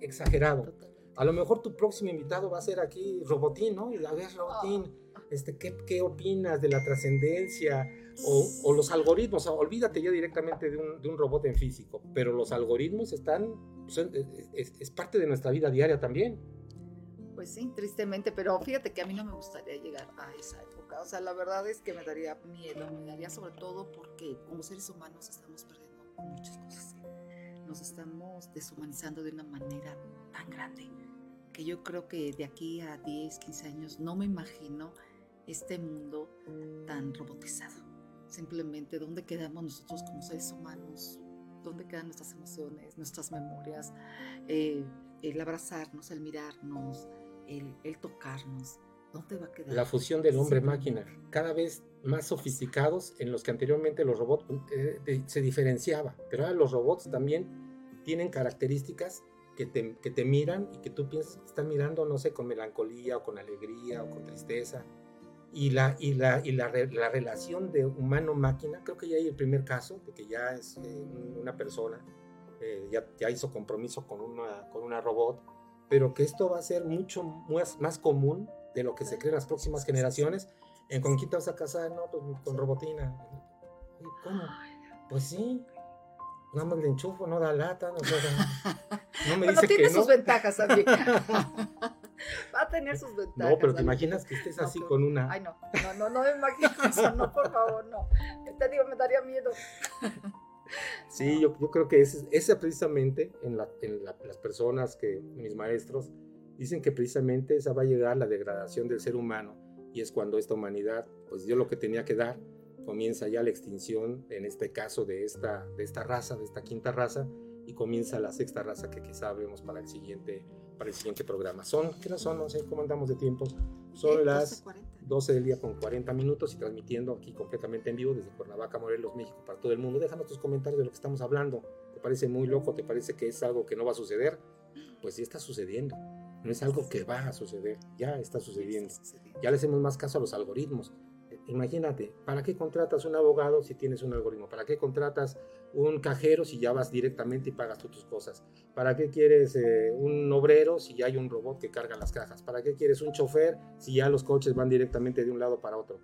exagerado. A lo mejor tu próximo invitado va a ser aquí Robotín, ¿no? Y a ver, Robotín, ah. este, ¿qué, ¿qué, opinas de la trascendencia o, o, los algoritmos? olvídate ya directamente de un, de un, robot en físico, pero los algoritmos están, son, es, es, parte de nuestra vida diaria también. Pues sí, tristemente, pero fíjate que a mí no me gustaría llegar a esa. O sea, la verdad es que me daría miedo, me daría sobre todo porque como seres humanos estamos perdiendo muchas cosas. Nos estamos deshumanizando de una manera tan grande que yo creo que de aquí a 10, 15 años no me imagino este mundo tan robotizado. Simplemente, ¿dónde quedamos nosotros como seres humanos? ¿Dónde quedan nuestras emociones, nuestras memorias? Eh, el abrazarnos, el mirarnos, el, el, tocarnos. ¿Dónde va a quedar? La fusión del hombre-máquina, cada vez más sofisticados en los que anteriormente los robots eh, se diferenciaba, pero ahora los robots también tienen características que te, que te miran y que tú piensas que están mirando, no sé, con melancolía o con alegría o con tristeza. Y la, y la, y la, la relación de humano-máquina, creo que ya hay el primer caso de que ya es eh, una persona, eh, ya, ya, hizo compromiso con una, con una robot, pero que esto va a ser mucho más, más común de lo que se cree en las próximas generaciones. ¿En con quién te vas a casar? No, pues con robotina. ¿cómo? Pues sí, nada más le enchufo, no da lata, no, no me bueno, dice tiene que sus no. ventajas también. Va a tener sus ventajas. No, pero te imaginas que estés No, así pero- con una... Ay, no, no, no, no me imagino eso, no, por favor, no. Te digo, me daría miedo. Sí, yo, yo creo que ese, ese precisamente en, la- en la- las personas que, mis maestros, dicen que precisamente esa va a llegar la degradación del ser humano y es cuando esta humanidad, pues dio lo que tenía que dar, comienza ya la extinción, en este caso de esta, de esta raza, de esta quinta raza, y comienza la sexta raza que quizá vemos para el siguiente, para el siguiente programa. Son, ¿qué hora son? No sé cómo andamos de tiempo. Son Eh, las 12:40. 12 del día con 40 minutos y transmitiendo aquí completamente en vivo desde Cuernavaca, Morelos, México, para todo el mundo. Déjanos tus comentarios de lo que estamos hablando. ¿Te parece muy loco? ¿Te parece que es algo que no va a suceder? Pues sí está sucediendo. No es algo que va a suceder, ya está sucediendo. Ya le hacemos más caso a los algoritmos. Imagínate, ¿para qué contratas un abogado si tienes un algoritmo? ¿Para qué contratas un cajero si ya vas directamente y pagas tú tus cosas? ¿Para qué quieres eh, un obrero si ya hay un robot que carga las cajas? ¿Para qué quieres un chofer si ya los coches van directamente de un lado para otro?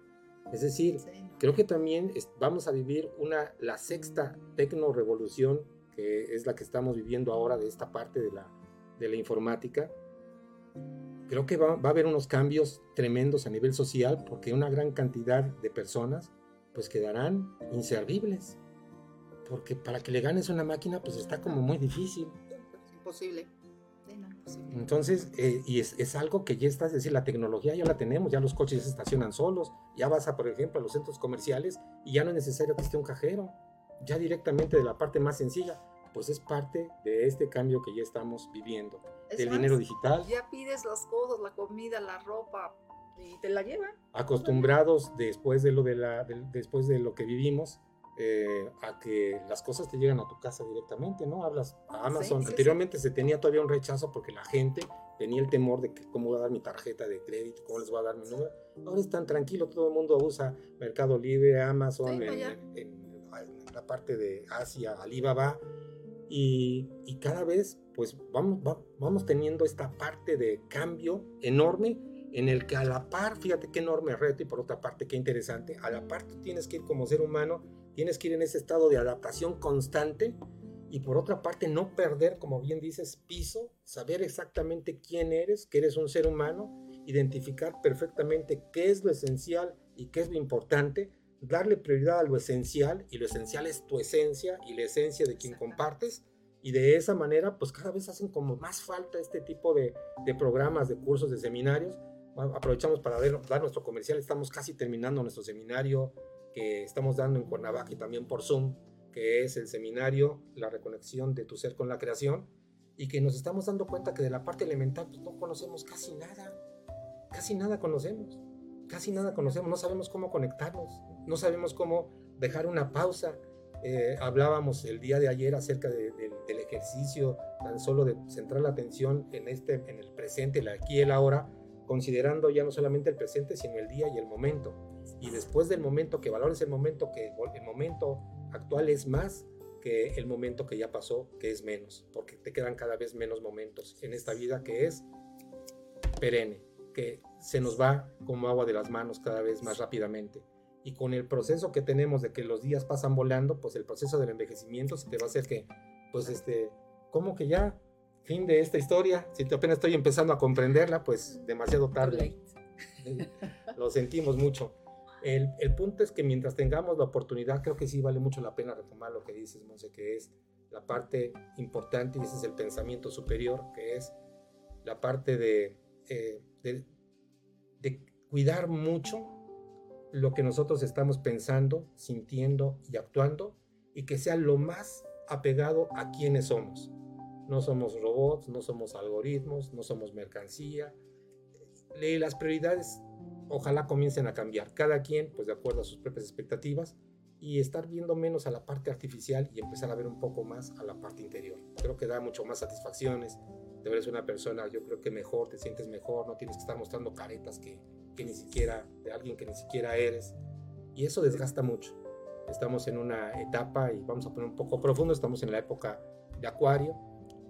Es decir, creo que también vamos a vivir una, la sexta tecnorevolución, que es la que estamos viviendo ahora de esta parte de la, de la informática. Creo que va, va a haber unos cambios tremendos a nivel social porque una gran cantidad de personas pues quedarán inservibles. Porque para que le ganes una máquina pues está como muy difícil. Es imposible. Entonces, eh, y es, es algo que ya está, es decir, la tecnología ya la tenemos, ya los coches se estacionan solos, ya vas a, por ejemplo, a los centros comerciales y ya no es necesario que esté un cajero, ya directamente de la parte más sencilla, pues es parte de este cambio que ya estamos viviendo, del más, dinero digital, Ya pides las cosas, la comida, la ropa, y te la llevan. acostumbrados después de lo, de la, del- después de lo que vivimos. eh, a que las cosas te llegan a tu casa directamente, ¿no? Hablas a Amazon. sí, sí. Anteriormente se tenía todavía un rechazo porque la gente tenía el temor de que cómo voy a dar mi tarjeta de crédito, cómo les voy a dar mi número. Ahora es tan tranquilo, todo el mundo usa Mercado Libre, Amazon, Sí, en, ya. en- en la parte de Asia, Alibaba. Y, cada vez, pues vamos, va- vamos teniendo esta parte de cambio enorme en el que a la par, fíjate qué enorme reto y por otra parte qué interesante, a la par tienes que ir como ser humano, tienes que ir en ese estado de adaptación constante y por otra parte no perder, como bien dices, piso, saber exactamente quién eres, que eres un ser humano, identificar perfectamente qué es lo esencial y qué es lo importante, darle prioridad a lo esencial y lo esencial es tu esencia y la esencia de quien compartes y de esa manera pues cada vez hacen como más falta este tipo de, de programas, de cursos, de seminarios. Aprovechamos para ver- dar nuestro comercial, estamos casi terminando nuestro seminario que estamos dando en Cuernavaca y también por Zoom, que es el seminario La reconexión de tu ser con la creación y que nos estamos dando cuenta que de la parte elemental pues, no conocemos casi nada, casi nada conocemos, casi nada conocemos, no sabemos cómo conectarnos, no sabemos cómo dejar una pausa. Eh, hablábamos el día de ayer acerca de- de- del ejercicio, tan solo de centrar la atención en, este, en el presente, el aquí y el ahora, considerando ya no solamente el presente, sino el día y el momento. Y después del momento, que valores el momento, que el momento actual es más que el momento que ya pasó, que es menos, porque te quedan cada vez menos momentos en esta vida que es perenne, que se nos va como agua de las manos cada vez más rápidamente. Y con el proceso que tenemos de que los días pasan volando, pues el proceso del envejecimiento se te va a hacer que, pues este, como que ya, fin de esta historia, si te apenas estoy empezando a comprenderla, pues demasiado tarde. Lo sentimos mucho. El, el punto es que mientras tengamos la oportunidad, creo que sí vale mucho la pena retomar lo que dices, Monse, que es la parte importante y ese es el pensamiento superior, que es la parte de, eh, de, de cuidar mucho lo que nosotros estamos pensando, sintiendo y actuando y que sea lo más apegado a quienes somos. No somos robots, no somos algoritmos, no somos mercancía. Las prioridades ojalá comiencen a cambiar, cada quien pues de acuerdo a sus propias expectativas y estar viendo menos a la parte artificial y empezar a ver un poco más a la parte interior. Creo que da mucho más satisfacciones, te ves una persona, yo creo que mejor, te sientes mejor, no tienes que estar mostrando caretas que, que ni siquiera, de alguien que ni siquiera eres. Y eso desgasta mucho. Estamos en una etapa, y vamos a poner un poco profundo, estamos en la época de Acuario.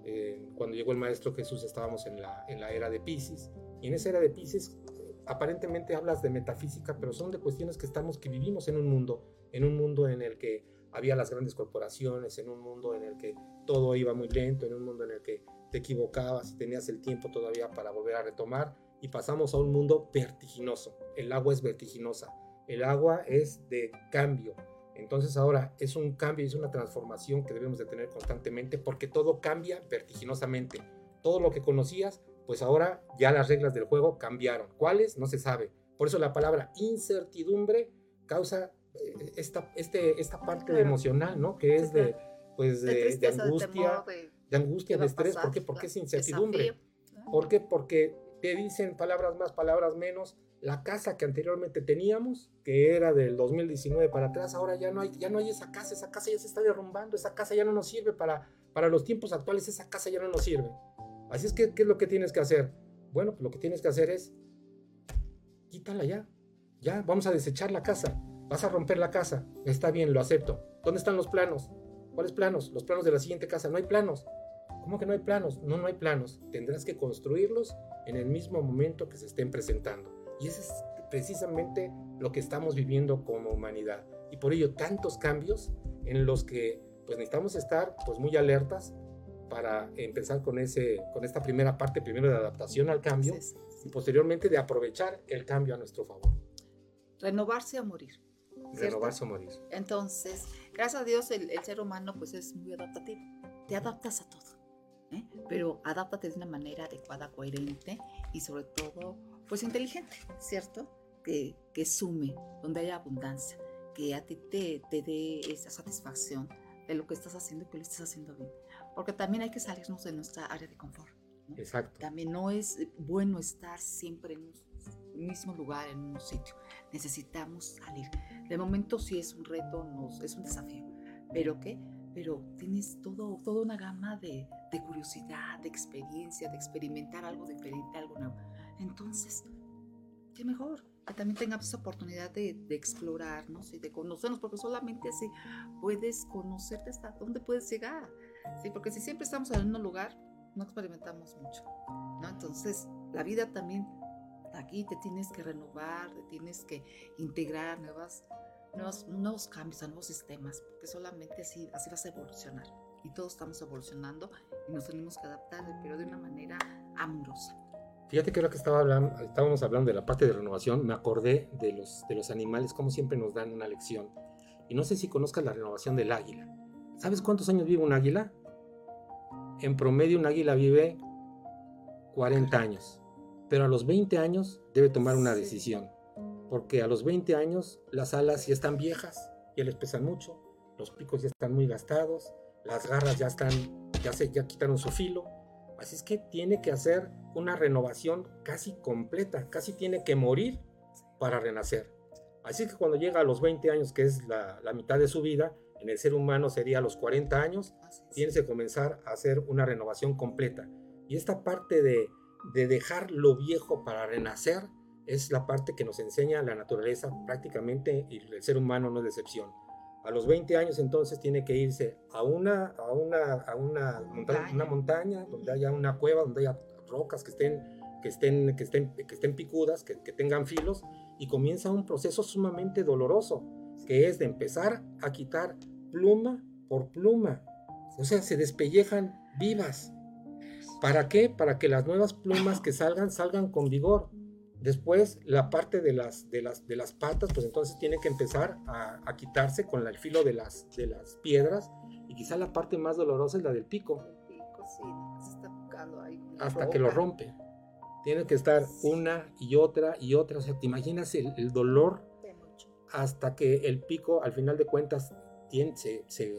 Eh, cuando llegó el Maestro Jesús estábamos en la, en la era de Pisces. Y en esa era de Pisces aparentemente hablas de metafísica, pero son de cuestiones que estamos, que vivimos en un mundo en un mundo en el que había las grandes corporaciones, en un mundo en el que todo iba muy lento, en un mundo en el que te equivocabas y tenías el tiempo todavía para volver a retomar y pasamos a un mundo vertiginoso. El agua es vertiginosa, el agua es de cambio. Entonces ahora es un cambio, es una transformación que debemos de tener constantemente porque todo cambia vertiginosamente. Todo lo que conocías, pues ahora ya las reglas del juego cambiaron. ¿Cuáles? No se sabe. Por eso la palabra incertidumbre causa eh, esta, este, esta parte emocional, ¿no? Que es de, pues de, angustia, de, angustia, de estrés. ¿Por qué? Porque es incertidumbre. ¿Por qué? Porque te dicen palabras más, palabras menos. La casa que anteriormente teníamos, que era del 2019 para atrás, ahora ya no hay, ya no hay esa casa, esa casa ya se está derrumbando, esa casa ya no nos sirve para, para los tiempos actuales, esa casa ya no nos sirve. Así es que, ¿qué es lo que tienes que hacer? Bueno, pues lo que tienes que hacer es, quítala ya, ya, vamos a desechar la casa, vas a romper la casa, está bien, lo acepto. ¿Dónde están los planos? ¿Cuáles planos? Los planos de la siguiente casa, no hay planos. ¿Cómo que no hay planos? No, no hay planos. Tendrás que construirlos en el mismo momento que se estén presentando. Y eso es precisamente lo que estamos viviendo como humanidad. Y por ello tantos cambios en los que pues necesitamos estar pues muy alertas para empezar con, ese, con esta primera parte, primero de adaptación al cambio y posteriormente de aprovechar el cambio a nuestro favor. Renovarse a morir. Renovarse o morir. Entonces, gracias a Dios el, el, ser humano pues es muy adaptativo. Te adaptas a todo. ¿Eh? pero adáptate de una manera adecuada, coherente y sobre todo, pues inteligente, ¿cierto? Que, que sume, donde haya abundancia, que a ti te, te dé esa satisfacción de lo que estás haciendo y que lo estés haciendo bien. Porque también hay que salirnos de nuestra área de confort. Exacto. También no es bueno estar siempre en un mismo lugar, en un sitio. Necesitamos salir. De momento sí es un reto, nos, es un desafío. ¿Pero qué? Pero tienes todo, toda una gama de, de, curiosidad, de experiencia, de experimentar algo diferente, algo nuevo. Entonces, qué mejor que también tengamos esa oportunidad de, explorarnos y de conocernos, porque solamente así puedes conocerte hasta dónde puedes llegar. ¿sí? Porque si siempre estamos en un lugar, no experimentamos mucho. ¿no? Entonces, la vida también, aquí te tienes que renovar, te tienes que integrar nuevas nuevos, nuevos cambios, a nuevos sistemas, porque solamente así, así vas a evolucionar. Y todos estamos evolucionando y nos tenemos que adaptar, pero de una manera amorosa. Fíjate que ahora que estaba hablando, estábamos hablando de la parte de renovación, me acordé de los, de los animales, como siempre nos dan una lección. Y no sé si conozcas la renovación del águila. ¿Sabes cuántos años vive un águila? En promedio un águila vive 40 años, pero a los 20 años debe tomar una decisión porque a los 20 años las alas ya están viejas, ya les pesan mucho, los picos ya están muy gastados, las garras ya están, ya se, ya quitaron su filo, así es que tiene que hacer una renovación casi completa, casi tiene que morir para renacer. Así que cuando llega a los 20 años, que es la, la mitad de su vida, en el ser humano sería a los 40 años, tiene que comenzar a hacer una renovación completa. Y esta parte de, de dejar lo viejo para renacer, es la parte que nos enseña la naturaleza prácticamente y el ser humano no es excepción. A los 20 años entonces tiene que irse a una, a una, a una, montaña. una montaña donde haya una cueva, donde haya rocas que estén, que estén, que estén, que estén picudas, que, que tengan filos, y comienza un proceso sumamente doloroso, que es de empezar a quitar pluma por pluma. O sea, se despellejan vivas. ¿Para qué? Para que las nuevas plumas que salgan salgan con vigor Después, la parte de las, de las, de las patas, pues entonces tiene que empezar a, quitarse con el filo de las, de las piedras. Y quizá la parte más dolorosa es la del pico. El pico, sí, se está ahí. Hasta que lo rompe. Tiene que estar una y otra y otra. O sea, te imaginas el, el dolor hasta que el pico, al final de cuentas, tiene, se, se,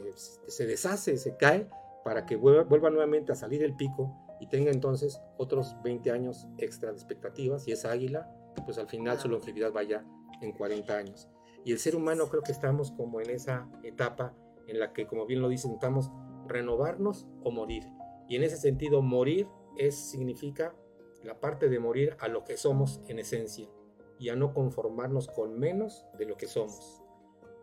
se, deshace, se cae, para que vuelva, vuelva nuevamente a salir el pico y tenga entonces otros 20 años extra de expectativas y esa águila, pues al final su longevidad vaya en 40 años. Y el ser humano creo que estamos como en esa etapa en la que, como bien lo dicen, estamos renovarnos o morir. Y en ese sentido, morir es, significa la parte de morir a lo que somos en esencia y a no conformarnos con menos de lo que somos.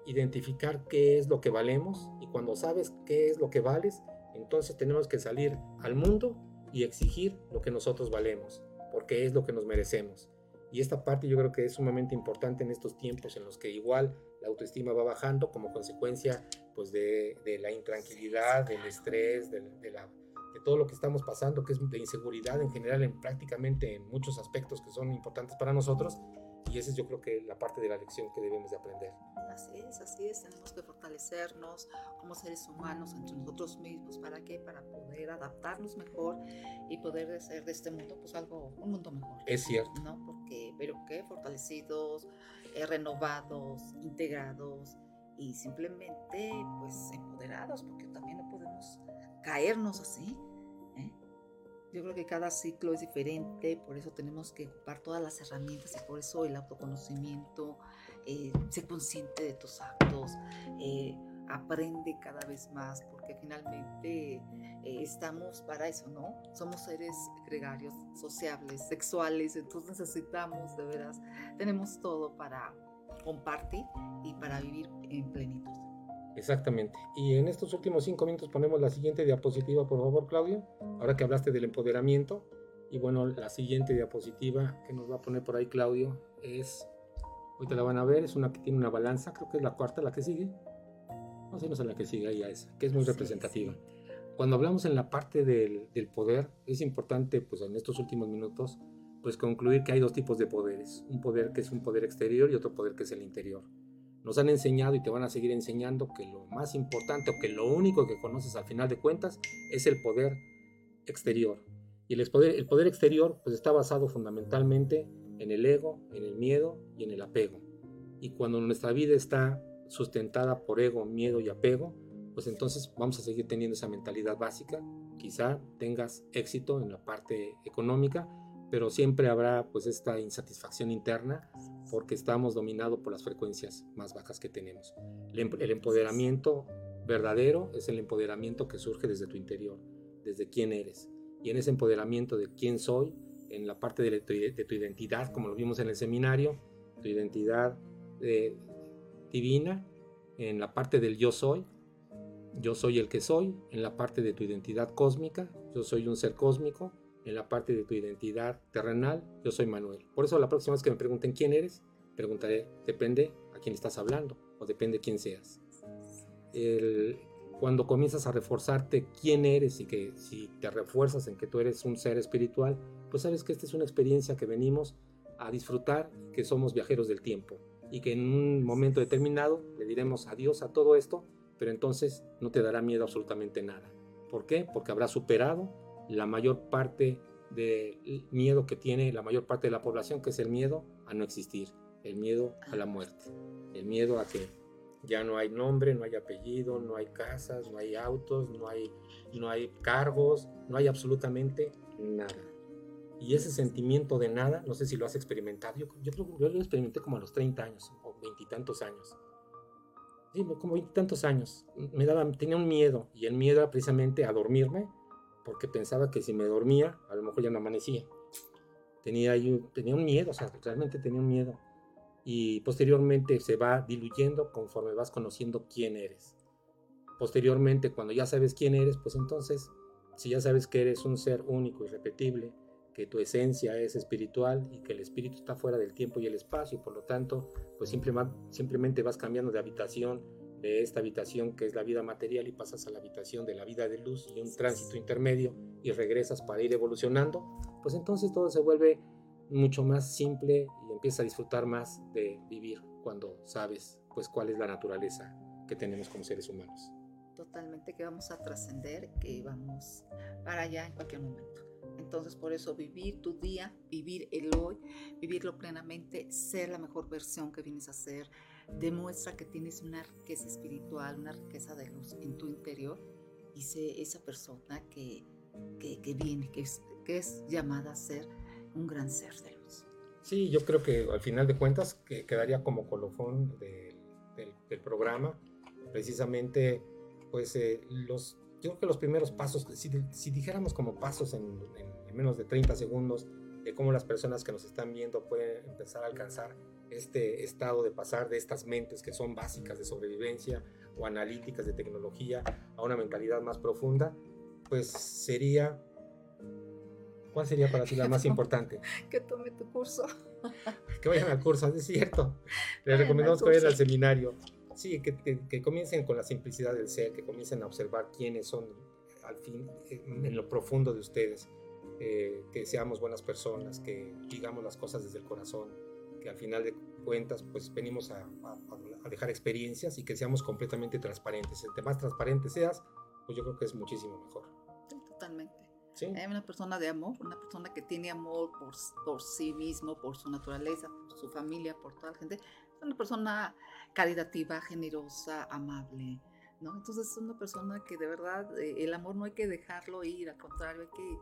Identificar qué es lo que valemos y cuando sabes qué es lo que vales, entonces tenemos que salir al mundo y exigir lo que nosotros valemos, porque es lo que nos merecemos. Y esta parte yo creo que es sumamente importante en estos tiempos en los que igual la autoestima va bajando como consecuencia pues de, de la intranquilidad, del estrés, de, de, la, de todo lo que estamos pasando, que es de inseguridad en general en prácticamente en muchos aspectos que son importantes para nosotros. Y esa es yo creo que la parte de la lección que debemos de aprender. Así es, así es, tenemos que fortalecernos como seres humanos entre nosotros mismos, ¿para qué? Para poder adaptarnos mejor y poder hacer de este mundo pues algo, un mundo mejor. Es cierto. ¿No? Porque, pero qué, fortalecidos, eh, renovados, integrados y simplemente pues empoderados, porque también no podemos caernos así. Yo creo que cada ciclo es diferente, por eso tenemos que ocupar todas las herramientas y por eso el autoconocimiento, eh, consciente de tus actos, eh, aprende cada vez más, porque finalmente eh, estamos para eso, ¿no? Somos seres gregarios, sociables, sexuales, entonces necesitamos, de veras, tenemos todo para compartir y para vivir en plenitud. Exactamente. Y en estos últimos cinco minutos ponemos la siguiente diapositiva, por favor, Claudio. Ahora que hablaste del empoderamiento. Y bueno, la siguiente diapositiva que nos va a poner por ahí Claudio es, ahorita la van a ver, es una que tiene una balanza, creo que es la cuarta, la que sigue. No sé, no sé la que sigue, ahí esa, que es muy representativa. Cuando hablamos en la parte del, del poder, es importante, pues en estos últimos minutos, pues concluir que hay dos tipos de poderes. Un poder que es un poder exterior y otro poder que es el interior nos han enseñado y te van a seguir enseñando que lo más importante o que lo único que conoces al final de cuentas es el poder exterior. Y el poder, el poder exterior pues está basado fundamentalmente en el ego, en el miedo y en el apego. Y cuando nuestra vida está sustentada por ego, miedo y apego, pues entonces vamos a seguir teniendo esa mentalidad básica. Quizá tengas éxito en la parte económica, pero siempre habrá pues esta insatisfacción interna porque estamos dominados por las frecuencias más bajas que tenemos. El empoderamiento verdadero es el empoderamiento que surge desde tu interior, desde quién eres. Y en ese empoderamiento de quién soy, en la parte de tu, de tu identidad, como lo vimos en el seminario, tu identidad eh, divina, en la parte del yo soy, yo soy el que soy, en la parte de tu identidad cósmica, yo soy un ser cósmico, en la parte de tu identidad terrenal, yo soy Manuel. Por eso la próxima vez que me pregunten quién eres, preguntaré, depende a quién estás hablando o depende quién seas. cuando comienzas a reforzarte quién eres y que si te refuerzas en que tú eres un ser espiritual, pues sabes que esta es una experiencia que venimos a disfrutar, que somos viajeros del tiempo y que en un momento determinado le diremos adiós a todo esto, pero entonces no te dará miedo absolutamente nada. ¿Por qué? Porque habrás superado la mayor parte del miedo que tiene la mayor parte de la población, que es el miedo a no existir, el miedo a la muerte, el miedo a que ya no hay nombre, no hay apellido, no hay casas, no hay autos, no hay, no hay cargos, no hay absolutamente nada. Y ese sentimiento de nada, no sé si lo has experimentado, yo, yo yo lo experimenté como a los 30 años o veintitantos años. Sí, como veintitantos años. Me daba, tenía un miedo y el miedo era precisamente a dormirme porque pensaba que si me dormía, a lo mejor ya no amanecía. Tenía, tenía un miedo, o sea, realmente tenía un miedo. Y posteriormente se va diluyendo conforme vas conociendo quién eres. Posteriormente, cuando ya sabes quién eres, pues entonces, si ya sabes que eres un ser único y repetible, que tu esencia es espiritual y que el espíritu está fuera del tiempo y el espacio, por lo tanto, pues simplemente vas cambiando de habitación, de esta habitación que es la vida material y pasas a la habitación de la vida de luz y un tránsito intermedio y regresas para ir evolucionando, pues entonces todo se vuelve mucho más simple y empiezas a disfrutar más de vivir cuando sabes pues cuál es la naturaleza que tenemos como seres humanos. Totalmente que vamos a trascender, que vamos para allá en cualquier momento. Entonces por eso vivir tu día, vivir el hoy, vivirlo plenamente, ser la mejor versión que vienes a ser, demuestra que tienes una riqueza espiritual, una riqueza de luz en tu interior y sé esa persona que, que, que viene, que es, que es llamada a ser un gran ser de luz. Sí, yo creo que al final de cuentas que quedaría como colofón del, del, del programa, precisamente, pues eh, los, yo creo que los primeros pasos, si, si dijéramos como pasos en, en, en menos de 30 segundos, de cómo las personas que nos están viendo pueden empezar a alcanzar este estado de pasar de estas mentes que son básicas de sobrevivencia o analíticas de tecnología a una mentalidad más profunda, pues sería ¿Cuál sería para ti la más importante? Que tome tu curso. Que vayan al curso, es cierto. Les recomendamos que vayan al seminario. Sí, que, que, comiencen con la simplicidad del ser, que comiencen a observar quiénes son al fin, en lo profundo de ustedes. Eh, que seamos buenas personas, que digamos las cosas desde el corazón, que al final de cuentas pues venimos a, a, dejar experiencias y que seamos completamente transparentes. Entre más transparente seas, pues yo creo que es muchísimo mejor. totalmente. ¿Sí? Hay una persona de amor, una persona que tiene amor por, por sí mismo, por su naturaleza, por su familia, por toda la gente. Es una persona caritativa, generosa, amable. ¿no? Entonces es una persona que de verdad eh, el amor no hay que dejarlo ir, al contrario, hay que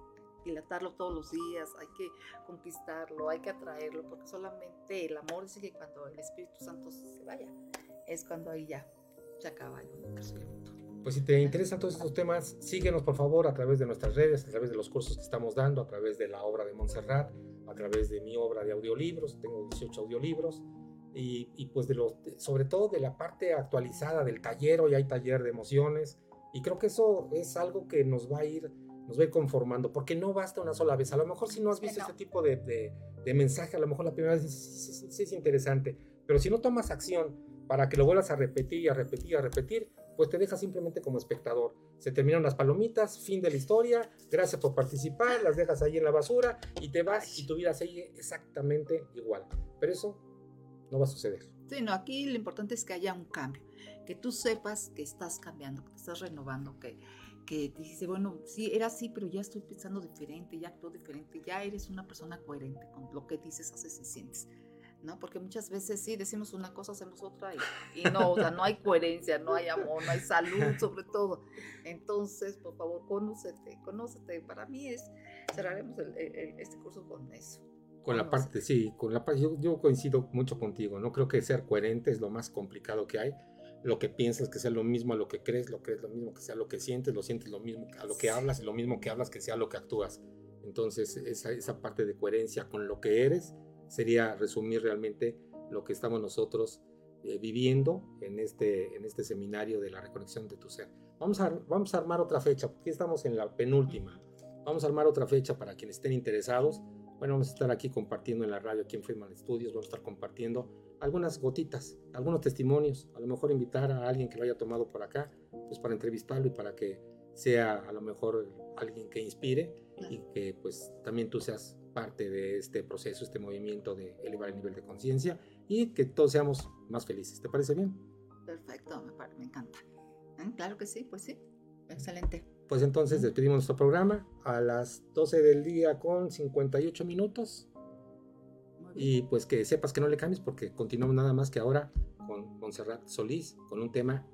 dilatarlo todos los días, hay que conquistarlo, hay que atraerlo, porque solamente el amor dice que cuando el Espíritu Santo se vaya, es cuando ahí ya se acaba el Pues si te interesan todos estos temas, síguenos por favor a través de nuestras redes, a través de los cursos que estamos dando, a través de la obra de Montserrat, a través de mi obra de audiolibros, tengo 18 audiolibros, y, y pues de los, sobre todo de la parte actualizada del taller, hoy hay taller de emociones, y creo que eso es algo que nos va a ir nos va conformando, porque no basta una sola vez. A lo mejor si no has visto este tipo de, de, mensaje, a lo mejor la primera vez sí, sí, es interesante, pero si no tomas acción para que lo vuelvas a repetir y a repetir y a repetir, pues te dejas simplemente como espectador. Se terminaron las palomitas, fin de la historia, gracias por participar, las dejas ahí en la basura y te vas y tu vida sigue exactamente igual. Pero eso no va a suceder. Sí, no, aquí lo importante es que haya un cambio, que tú sepas que estás cambiando, que te estás renovando, que, que dice, bueno, sí, era así, pero ya estoy pensando diferente, ya actúo diferente, ya eres una persona coherente con lo que dices, haces y sientes. ¿no? Porque muchas veces sí decimos una cosa, hacemos otra y, no, o sea, no hay coherencia, no hay amor, no hay salud sobre todo. Entonces, por favor, conócete, conócete. Para mí es, cerraremos este curso con eso. Con la parte, sí, con la parte, yo, yo coincido mucho contigo, no creo que ser coherente es lo más complicado que hay lo que piensas que sea lo mismo a lo que crees, lo crees lo mismo que sea lo que sientes, lo sientes lo mismo a lo que hablas y lo mismo que hablas que sea lo que actúas. Entonces esa, esa parte de coherencia con lo que eres sería resumir realmente lo que estamos nosotros eh, viviendo en este, en este seminario de la reconexión de tu ser. Vamos a, vamos a armar otra fecha, porque estamos en la penúltima. Vamos a armar otra fecha para quienes estén interesados. Bueno, vamos a estar aquí compartiendo en la radio, aquí en Freeman Studios, vamos a estar compartiendo algunas gotitas, algunos testimonios, a lo mejor invitar a alguien que lo haya tomado por acá, pues para entrevistarlo y para que sea a lo mejor alguien que inspire y que pues también tú seas parte de este proceso, este movimiento de elevar el nivel de conciencia y que todos seamos más felices. ¿Te parece bien? Perfecto, me, encanta. ¿Eh? Claro que sí, pues sí, excelente. Pues entonces despedimos nuestro programa a las 12 del día con 58 minutos. Y pues que sepas que no le cambies porque continuamos nada más que ahora con Montserrat Solís, con un tema.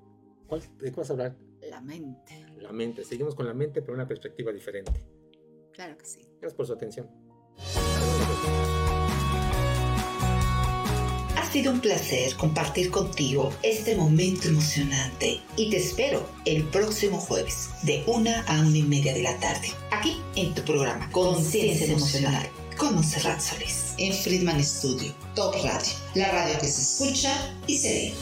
¿Cuál, ¿De qué vas a hablar? La mente. La mente. Seguimos con la mente, pero una perspectiva diferente. Claro que sí. Gracias por su atención. Ha sido un placer compartir contigo este momento emocionante y te espero el próximo jueves de una a una y media de la tarde, aquí en tu programa Conciencia Emocional con Monserrat Solís en Friedman Studio, Top Radio, la radio que se escucha y se ve.